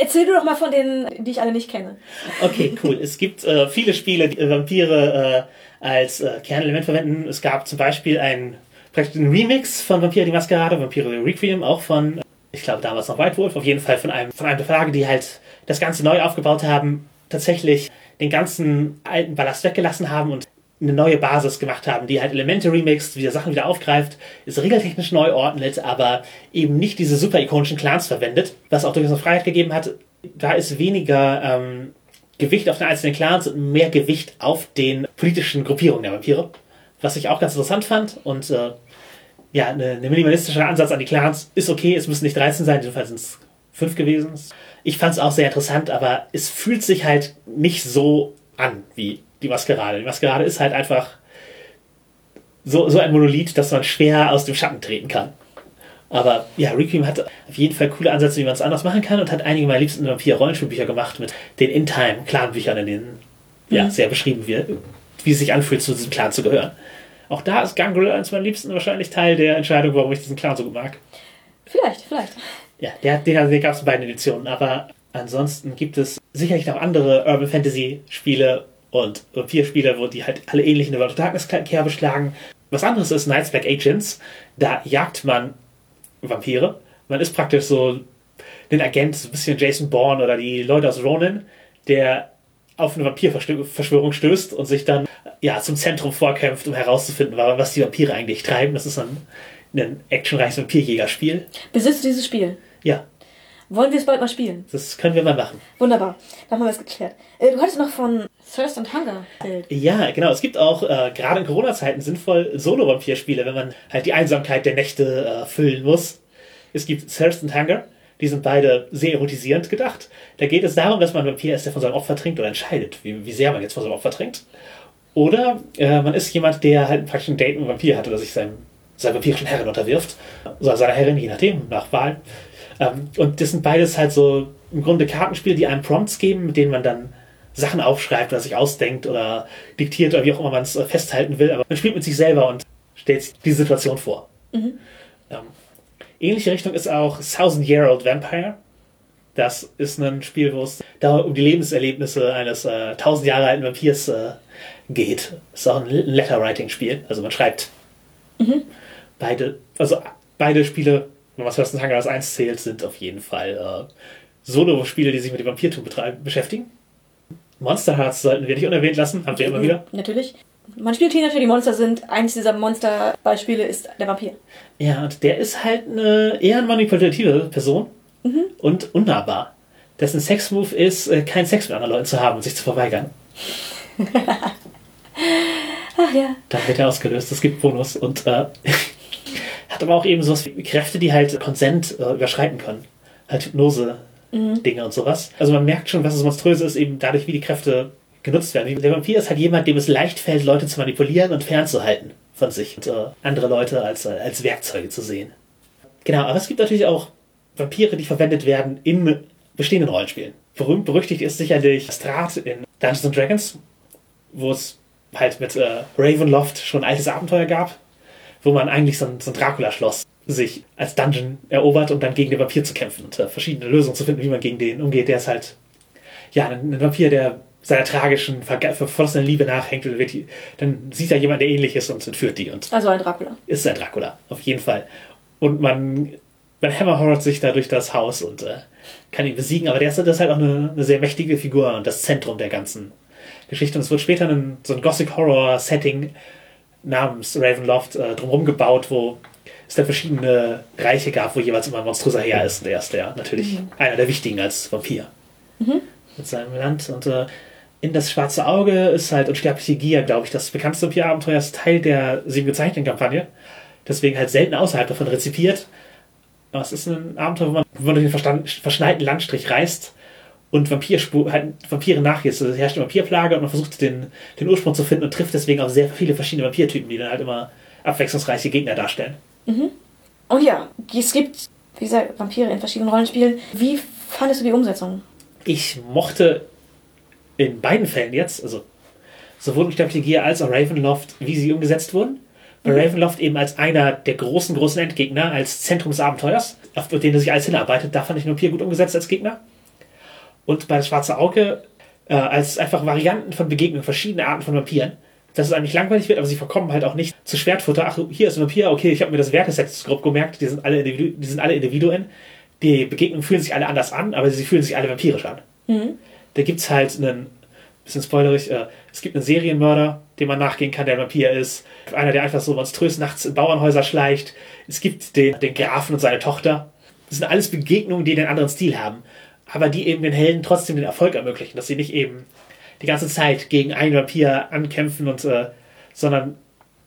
Erzähl du doch mal von denen, die ich alle nicht kenne. Okay, cool. es gibt äh, viele Spiele, die äh, Vampire äh, als äh, Kernelement verwenden. Es gab zum Beispiel ein, praktisch einen Remix von Vampire die Maskerade, Vampire the Requiem, auch von, äh, ich glaube damals noch White Wolf, auf jeden Fall von einem, von einem der Verlage, die halt das Ganze neu aufgebaut haben, tatsächlich den ganzen alten Ballast weggelassen haben und eine neue Basis gemacht haben, die halt Elemente remixt, wieder Sachen wieder aufgreift, ist regeltechnisch neu ordnet, aber eben nicht diese super ikonischen Clans verwendet, was auch durchaus eine Freiheit gegeben hat, Da ist weniger ähm, Gewicht auf den einzelnen Clans und mehr Gewicht auf den politischen Gruppierungen der Vampire. Was ich auch ganz interessant fand. Und äh, ja, ein minimalistischer Ansatz an die Clans ist okay. Es müssen nicht 13 sein, in diesem Fall sind es 5 gewesen. Ich fand es auch sehr interessant, aber es fühlt sich halt nicht so an wie die Maskerade. Die Maskerade ist halt einfach so, so ein Monolith, dass man schwer aus dem Schatten treten kann. Aber ja, Requiem hat auf jeden Fall coole Ansätze, wie man es anders machen kann und hat einige meiner liebsten Vampir-Rollenspielbücher gemacht mit den In-Time-Clan-Büchern, in denen ja, sehr beschrieben wird, wie es sich anfühlt, zu diesem Clan zu gehören. Auch da ist Gangrel eines meiner liebsten wahrscheinlich Teil der Entscheidung, warum ich diesen Clan so gut mag. Vielleicht, vielleicht. Ja, der, den, den gab es in beiden Editionen, aber ansonsten gibt es sicherlich noch andere Urban Fantasy Spiele und Vampir-Spiele, wo die halt alle ähnlich in der World of Darkness Kerbe schlagen. Was anderes ist Knights Black Agents. Da jagt man Vampire. Man ist praktisch so ein Agent, so ein bisschen Jason Bourne oder die Leute aus Ronin, der auf eine Vampirverschwörung stößt und sich dann ja zum Zentrum vorkämpft, um herauszufinden, was die Vampire eigentlich treiben. Das ist dann ein actionreiches Vampirjägerspiel. Besitzt du dieses Spiel? Ja. Wollen wir es bald mal spielen? Das können wir mal machen. Wunderbar. Dann haben wir es geklärt. Äh, du hattest noch von Thirst and Hunger erzählt. Ja, genau. Es gibt auch äh, gerade in Corona-Zeiten sinnvoll Solo-Vampir-Spiele, wenn man halt die Einsamkeit der Nächte äh, füllen muss. Es gibt Thirst and Hunger. Die sind beide sehr erotisierend gedacht. Da geht es darum, dass man ein Vampir ist, der von seinem Opfer trinkt oder entscheidet, wie, wie sehr man jetzt von seinem Opfer trinkt. Oder äh, man ist jemand, der halt praktisch ein Date mit einem Vampir hat oder sich seinem, seiner vampirischen Herrin unterwirft. Oder seiner Herrin, je nachdem, nach Wahl. Ähm, und das sind beides halt so im Grunde Kartenspiele, die einem Prompts geben, mit denen man dann Sachen aufschreibt oder sich ausdenkt oder diktiert oder wie auch immer man es äh, festhalten will. Aber man spielt mit sich selber und stellt sich die Situation vor. Mhm. Ähm, ähnliche Richtung ist auch Thousand Year Old Vampire. Das ist ein Spiel, wo es um die Lebenserlebnisse eines äh, tausend Jahre alten Vampirs äh, geht. Ist auch ein Letter-Writing-Spiel. Also man schreibt mhm. beide, also beide Spiele wenn man First Hunger als eins zählt, sind auf jeden Fall äh, Solo-Spiele, die sich mit dem Vampirtum beschäftigen. Monster Hearts sollten wir nicht unerwähnt lassen, haben wir immer wieder. Natürlich. Man spielt Teenager, die Monster sind. Eines dieser Monster-Beispiele ist der Vampir. Ja, und der ist halt eine eher manipulative Person mhm. und unnahbar. Dessen Sex-Move ist, äh, keinen Sex mit anderen Leuten zu haben und sich zu verweigern. Ach ja. Dann wird er ausgelöst. Es gibt Bonus und äh, hat aber auch eben so Kräfte, die halt Konsent äh, überschreiten können. Halt Hypnose-Dinge mhm. und sowas. Also man merkt schon, was das Monströse ist, eben dadurch, wie die Kräfte genutzt werden. Der Vampir ist halt jemand, dem es leicht fällt, Leute zu manipulieren und fernzuhalten von sich und äh, andere Leute als, äh, als Werkzeuge zu sehen. Genau, aber es gibt natürlich auch Vampire, die verwendet werden in bestehenden Rollenspielen. Berühmt berüchtigt ist sicherlich Strat in Dungeons Dragons, wo es halt mit äh, Ravenloft schon ein altes Abenteuer gab, wo man eigentlich so ein, so ein Dracula-Schloss sich als Dungeon erobert, um dann gegen den Vampir zu kämpfen und äh, verschiedene Lösungen zu finden, wie man gegen den umgeht. Der ist halt, ja, ein, ein Vampir, der seiner tragischen, verflossenen Liebe nachhängt, und wird die, dann sieht er jemand, der ähnlich ist und entführt die. Und also ein Dracula. Ist ein Dracula, auf jeden Fall. Und man, man hammerhorrort sich da durch das Haus und äh, kann ihn besiegen, aber der ist, das ist halt auch eine, eine, sehr mächtige Figur und das Zentrum der ganzen Geschichte. Und es wird später ein, so ein Gothic-Horror-Setting namens Ravenloft äh, drumherum gebaut, wo es da verschiedene Reiche gab, wo jeweils immer ein monströser Herr ist. Und er ist der natürlich mhm. einer der wichtigen als Vampir. Mhm. Mit seinem Land. Und äh, in das schwarze Auge ist halt Unsterbliche Gier, glaube ich, das bekannteste Vampir-Abenteuer ist Teil der sieben gezeichneten Kampagne. Deswegen halt selten außerhalb davon rezipiert. Aber es ist ein Abenteuer, wo man, wo man durch den verschneiten Landstrich reist und Vampirspur, halt Vampire nachgeht. Also es herrscht eine Vampirplage und man versucht den, den Ursprung zu finden und trifft deswegen auch sehr viele verschiedene Vampirtypen, die dann halt immer abwechslungsreiche Gegner darstellen. Mhm. Oh ja, es gibt, wie gesagt, Vampire in verschiedenen Rollenspielen. Wie fandest du die Umsetzung? Ich mochte in beiden Fällen jetzt, also sowohl Sterbliche Gier als auch Ravenloft, wie sie umgesetzt wurden. Bei mhm. Ravenloft eben als einer der großen, großen Endgegner, als Zentrum des Abenteuers, auf den sich alles hinarbeitet. Da fand ich Vampir gut umgesetzt als Gegner und bei das Schwarze Auge äh, als einfach Varianten von Begegnungen, verschiedene Arten von Vampiren. Dass es eigentlich langweilig wird, aber sie verkommen halt auch nicht zu Schwertfutter. Ach, hier ist ein Vampir, okay, ich habe mir das Werteset grob gemerkt, die sind, alle Individu die sind alle Individuen. Die Begegnungen fühlen sich alle anders an, aber sie fühlen sich alle vampirisch an. Mhm. Da gibt es halt einen, bisschen spoilerig, äh, es gibt einen Serienmörder, dem man nachgehen kann, der ein Vampir ist. Einer, der einfach so monströs nachts in Bauernhäuser schleicht. Es gibt den, den Grafen und seine Tochter. Das sind alles Begegnungen, die den anderen Stil haben aber die eben den Helden trotzdem den Erfolg ermöglichen, dass sie nicht eben die ganze Zeit gegen einen Vampir ankämpfen und äh, sondern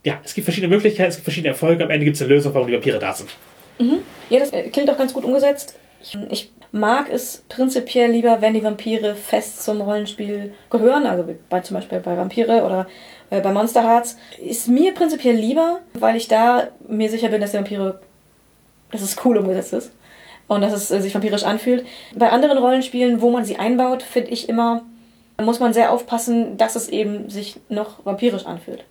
ja, es gibt verschiedene Möglichkeiten, es gibt verschiedene Erfolge, am Ende gibt es eine Lösung, warum die Vampire da sind. Mhm. Ja, das äh, klingt auch ganz gut umgesetzt. Ich, ich, mag es prinzipiell lieber, wenn die Vampire fest zum Rollenspiel gehören, also bei, zum Beispiel bei Vampire oder äh, bei Monster Hearts. Ist mir prinzipiell lieber, weil ich da mir sicher bin, dass die Vampire, dass es cool umgesetzt ist und dass es äh, sich vampirisch anfühlt. Bei anderen Rollenspielen, wo man sie einbaut, finde ich immer, muss man sehr aufpassen, dass es eben sich noch vampirisch anfühlt.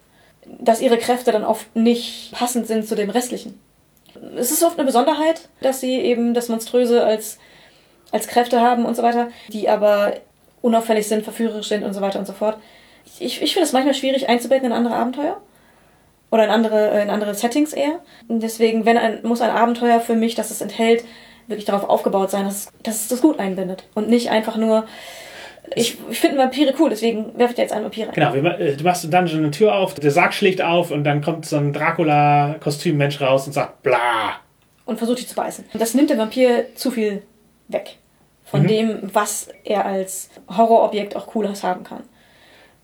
Dass ihre Kräfte dann oft nicht passend sind zu dem restlichen. Es ist oft eine Besonderheit, dass sie eben das Monströse als, als Kräfte haben und so weiter, die aber unauffällig sind, verführerisch sind und so weiter und so fort. Ich, ich finde es manchmal schwierig einzubetten in andere Abenteuer. Oder in andere, in andere Settings eher. Und deswegen, wenn ein, muss ein Abenteuer für mich, das es enthält, wirklich darauf aufgebaut sein, dass, dass es das gut einbindet. Und nicht einfach nur, ich, ich finde Vampire cool, deswegen werfe ich jetzt einen Vampir rein. Genau, äh, du machst im Dungeon eine Tür auf, der Sarg schlägt auf und dann kommt so ein Dracula-Kostüm-Mensch raus und sagt bla. Und versucht dich zu beißen. Das nimmt dem Vampir zu viel weg. Von mhm. dem, was er als Horrorobjekt auch Cooles haben kann.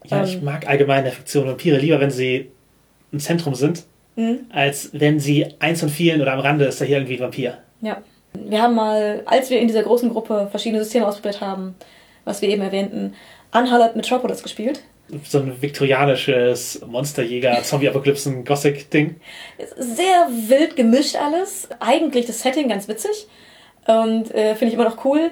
Ja, ähm, ich mag allgemein der Fiktion Vampire lieber, wenn sie im Zentrum sind, mhm. als wenn sie eins von vielen oder am Rande ist da hier irgendwie ein Vampir. Ja. Wir haben mal, als wir in dieser großen Gruppe verschiedene Systeme ausprobiert haben, was wir eben erwähnten, Unhollowed Metropolis gespielt. So ein viktorianisches Monsterjäger, Zombie-Apokalypsen, Gothic-Ding. Sehr wild gemischt alles. Eigentlich das Setting ganz witzig. Und äh, finde ich immer noch cool.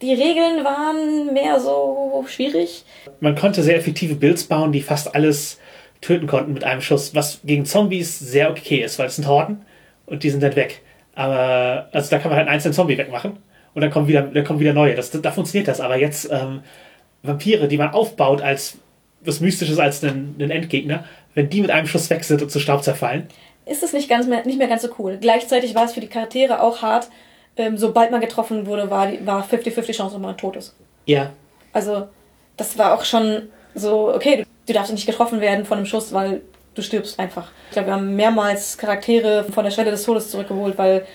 Die Regeln waren mehr so schwierig. Man konnte sehr effektive Builds bauen, die fast alles töten konnten mit einem Schuss, was gegen Zombies sehr okay ist, weil es sind Horden und die sind dann weg. Aber also da kann man halt einen einzelnen Zombie wegmachen und dann kommen wieder, dann kommen wieder neue. Das, da funktioniert das. Aber jetzt ähm, Vampire, die man aufbaut als was Mystisches als einen, einen Endgegner, wenn die mit einem Schuss weg sind und zu Staub zerfallen. Ist es nicht, ganz mehr, nicht mehr ganz so cool. Gleichzeitig war es für die Charaktere auch hart. Ähm, sobald man getroffen wurde, war 50-50 Chance, dass man tot ist. Ja. Also, das war auch schon so, okay, du, du darfst nicht getroffen werden von einem Schuss, weil du stirbst einfach. Ich glaube, wir haben mehrmals Charaktere von der Schwelle des Todes zurückgeholt, weil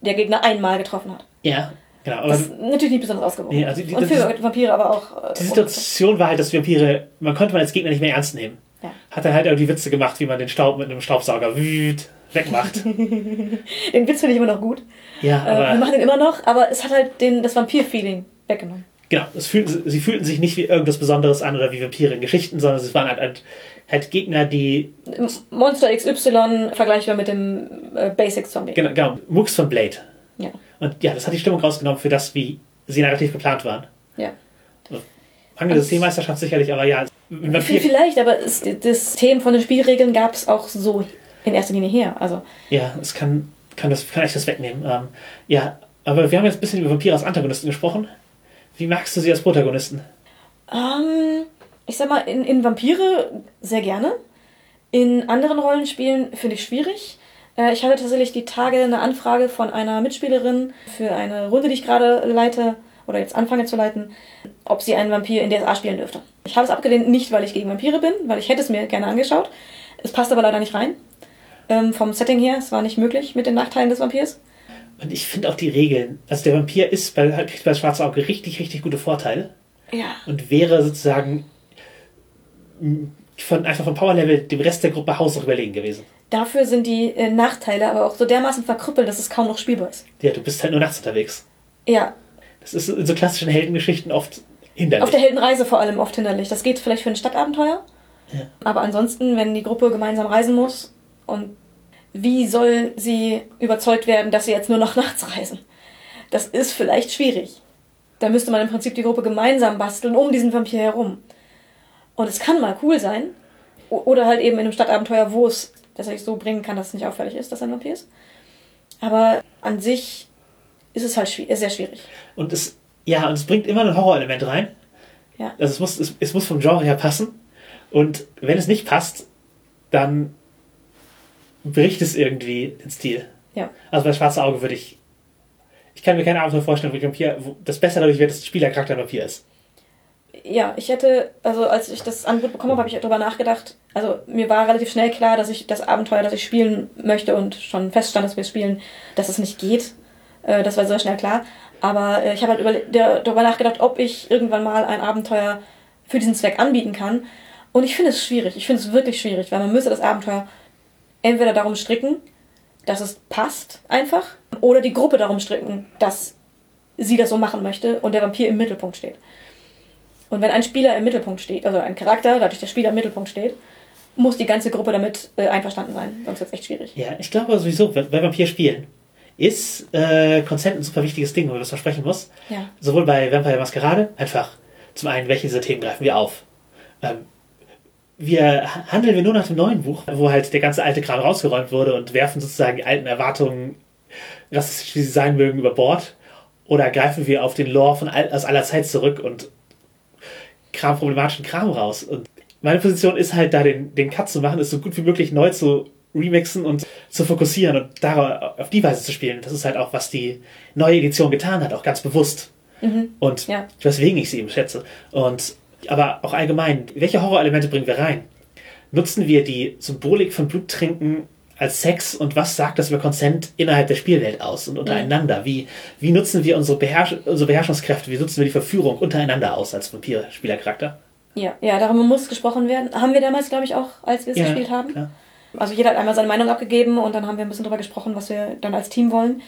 der Gegner einmal getroffen hat. Ja, genau. Aber das ist natürlich nicht besonders ausgewogen. Nee, also die, Und für Vampire aber auch. Äh, die Situation war halt, dass Vampire, man konnte man als Gegner nicht mehr ernst nehmen. Ja. Hat er halt auch die Witze gemacht, wie man den Staub mit einem Staubsauger wüt wegmacht. den Witz finde ich immer noch gut. Ja, aber. Äh, wir machen den immer noch, aber es hat halt den, das Vampir-Feeling weggenommen. Genau, es fühlten, sie fühlten sich nicht wie irgendwas Besonderes an oder wie Vampire in Geschichten, sondern es waren halt, halt, halt Gegner, die. Monster XY vergleichbar mit dem äh, Basic Zombie. Genau, genau. Mux von Blade. Ja. Und ja, das hat die Stimmung rausgenommen für das, wie sie narrativ geplant waren. Ja. Mangel also, Systemmeisterschaft sicherlich, aber ja. Vielleicht, aber es, das Thema von den Spielregeln gab es auch so in erster Linie her. Also. Ja, es kann, kann, das, kann echt das wegnehmen. Ähm, ja, aber wir haben jetzt ein bisschen über Vampire als Antagonisten gesprochen. Wie magst du sie als Protagonisten? Ähm, ich sag mal, in, in Vampire sehr gerne. In anderen Rollenspielen finde ich schwierig. Äh, ich hatte tatsächlich die Tage eine Anfrage von einer Mitspielerin für eine Runde, die ich gerade leite oder jetzt anfange zu leiten, ob sie einen Vampir in DSA spielen dürfte. Ich habe es abgelehnt, nicht weil ich gegen Vampire bin, weil ich hätte es mir gerne angeschaut. Es passt aber leider nicht rein. Ähm, vom Setting her, es war nicht möglich mit den Nachteilen des Vampirs. Und ich finde auch die Regeln. Also der Vampir ist bei, kriegt bei Schwarze Auge richtig, richtig gute Vorteile. Ja. Und wäre sozusagen von, einfach vom Powerlevel dem Rest der Gruppe haushoch überlegen gewesen. Dafür sind die äh, Nachteile aber auch so dermaßen verkrüppelt, dass es kaum noch spielbar ist. Ja, du bist halt nur nachts unterwegs. Ja. Das ist in so klassischen Heldengeschichten oft hinderlich. Auf der Heldenreise vor allem oft hinderlich. Das geht vielleicht für ein Stadtabenteuer. Ja. Aber ansonsten, wenn die Gruppe gemeinsam reisen muss und wie soll sie überzeugt werden, dass sie jetzt nur noch nachts reisen? Das ist vielleicht schwierig. Da müsste man im Prinzip die Gruppe gemeinsam basteln um diesen Vampir herum. Und es kann mal cool sein. Oder halt eben in einem Stadtabenteuer, wo es sich so bringen kann, dass es nicht auffällig ist, dass er ein Vampir ist. Aber an sich ist es halt schwierig, sehr schwierig. Und es, ja, und es bringt immer ein Horrorelement rein. Ja. Also es muss, es, es muss vom Genre her passen. Und wenn es nicht passt, dann bricht es irgendwie den Stil. Ja. Also bei Schwarze Auge würde ich. Ich kann mir keine Abenteuer vorstellen, wo, Vampir, wo das besser dadurch wird, dass der Spielercharakter ein Vampir ist ja, ich hätte, also als ich das Angebot bekommen habe, habe ich darüber nachgedacht. Also mir war relativ schnell klar, dass ich das Abenteuer, das ich spielen möchte und schon feststand, dass wir spielen, dass es nicht geht. Äh, das war sehr schnell klar. Aber äh, ich habe halt darüber nachgedacht, ob ich irgendwann mal ein Abenteuer für diesen Zweck anbieten kann. Und ich finde es schwierig. Ich finde es wirklich schwierig, weil man müsste das Abenteuer entweder darum stricken, dass es passt einfach, oder die Gruppe darum stricken, dass sie das so machen möchte und der Vampir im Mittelpunkt steht. Und wenn ein Spieler im Mittelpunkt steht, also ein Charakter, dadurch der Spieler im Mittelpunkt steht, muss die ganze Gruppe damit äh, einverstanden sein. Sonst wird es echt schwierig. Ja, ich glaube sowieso, bei Vampir spielen ist äh, Consent ein super wichtiges Ding, wo man das versprechen muss. Ja. Sowohl bei Vampire Maskerade, einfach zum einen, welche dieser Themen greifen wir auf? Ähm, wir handeln wir nur nach dem neuen Buch, wo halt der ganze alte Kram rausgeräumt wurde und werfen sozusagen die alten Erwartungen, rassistisch wie sie sein mögen, über Bord? Oder greifen wir auf den Lore von all, aus aller Zeit zurück und Kram, problematischen Kram raus? Und meine Position ist halt da, den, den Cut zu machen, es so gut wie möglich neu zu remixen und zu fokussieren und darauf, auf die Weise zu spielen. Das ist halt auch, was die neue Edition getan hat, auch ganz bewusst. Und Ja. weswegen ich sie eben schätze. Und aber auch allgemein, welche Horrorelemente bringen wir rein? Nutzen wir die Symbolik von Bluttrinken als Sex und was sagt das über Consent innerhalb der Spielwelt aus und untereinander? Wie, wie nutzen wir unsere, Beherrsch unsere Beherrschungskräfte? Wie nutzen wir die Verführung untereinander aus als Vampir-Spielercharakter? Ja, ja, darüber muss gesprochen werden. Haben wir damals, glaube ich, auch, als wir es gespielt haben. klar. Also jeder hat einmal seine Meinung abgegeben und dann haben wir ein bisschen drüber gesprochen, was wir dann als Team wollen.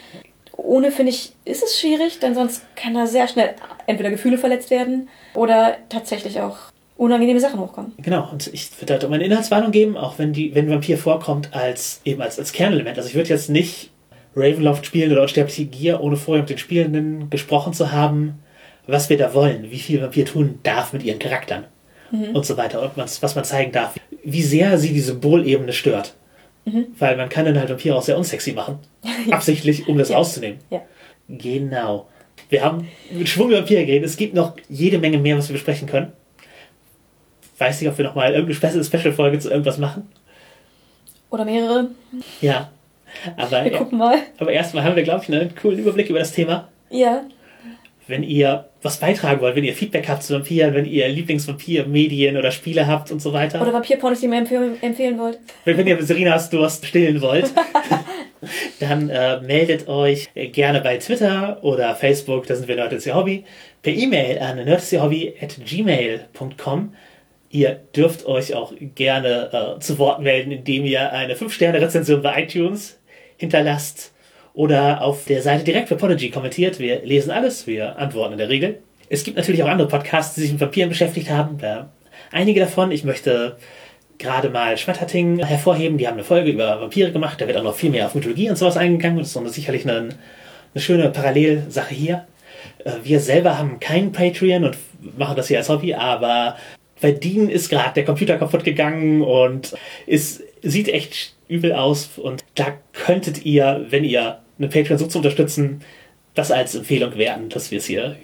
Ohne, finde ich, ist es schwierig, denn sonst kann da sehr schnell entweder Gefühle verletzt werden oder tatsächlich auch unangenehme Sachen hochkommen. Genau, und ich würde halt um eine Inhaltswarnung geben, auch wenn die, wenn Vampir vorkommt als eben als, als Kernelement. Also ich würde jetzt nicht Ravenloft spielen oder Unsterbliche Gier, ohne vorher mit den Spielenden gesprochen zu haben, was wir da wollen, wie viel Vampir tun darf mit ihren Charakteren und so weiter und was, was man zeigen darf. Wie sehr sie die Symbolebene stört. Weil man kann dann halt Vampire auch sehr unsexy machen. Absichtlich, um das Ja. rauszunehmen. Ja. Genau. Wir haben mit Schwung über Vampire geredet. Es gibt noch jede Menge mehr, was wir besprechen können. Weiß nicht, ob wir nochmal irgendeine Special- Special-Folge zu irgendwas machen. Oder mehrere. Ja. Aber, Wir gucken mal. aber erstmal haben wir, glaube ich, einen coolen Überblick über das Thema. Ja. Wenn ihr was beitragen wollt, wenn ihr Feedback habt zu Vampiren, wenn ihr Lieblingsvampir-Medien oder Spiele habt und so weiter. Oder Vampirpornos, die ihr mir empfehlen, empfehlen wollt. Wenn, wenn ihr Serinas Durst stillen wollt, dann äh, meldet euch gerne bei Twitter oder Facebook, da sind wir Nerd is Your Hobby, per E-Mail an nerdisyourhobby.gmail.com. Ihr dürft euch auch gerne äh, zu Wort melden, indem ihr eine 5-Sterne-Rezension bei iTunes hinterlasst oder auf der Seite direkt für Podigy kommentiert. Wir lesen alles, wir antworten in der Regel. Es gibt natürlich auch andere Podcasts, die sich mit Vampiren beschäftigt haben. Einige davon. Ich möchte gerade mal Schmetterting hervorheben. Die haben eine Folge über Vampire gemacht. Da wird auch noch viel mehr auf Mythologie und sowas eingegangen. Das ist sicherlich eine, eine schöne Parallelsache hier. Äh, Wir selber haben keinen Patreon und machen das hier als Hobby, aber bei Dean ist gerade der Computer kaputt gegangen und es sieht echt übel aus. Und da könntet ihr, wenn ihr eine Patreon sucht zu unterstützen, das als Empfehlung werten, dass wir es hier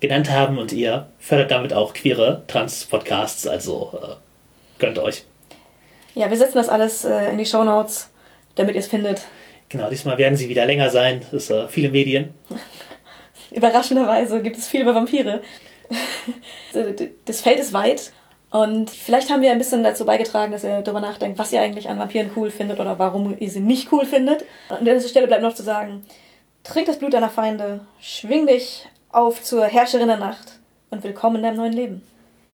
genannt haben und ihr fördert damit auch queere Trans-Podcasts, also äh, gönnt euch. Ja, wir setzen das alles äh, in die Shownotes, damit ihr es findet. Genau, diesmal werden sie wieder länger sein. Es ist äh, viele Medien. Überraschenderweise gibt es viel über Vampire. das Feld ist weit und vielleicht haben wir ein bisschen dazu beigetragen, dass ihr darüber nachdenkt, was ihr eigentlich an Vampiren cool findet oder warum ihr sie nicht cool findet. An dieser Stelle bleibt noch zu sagen, trink das Blut deiner Feinde, schwing dich auf zur Herrscherin der Nacht und willkommen in deinem neuen Leben.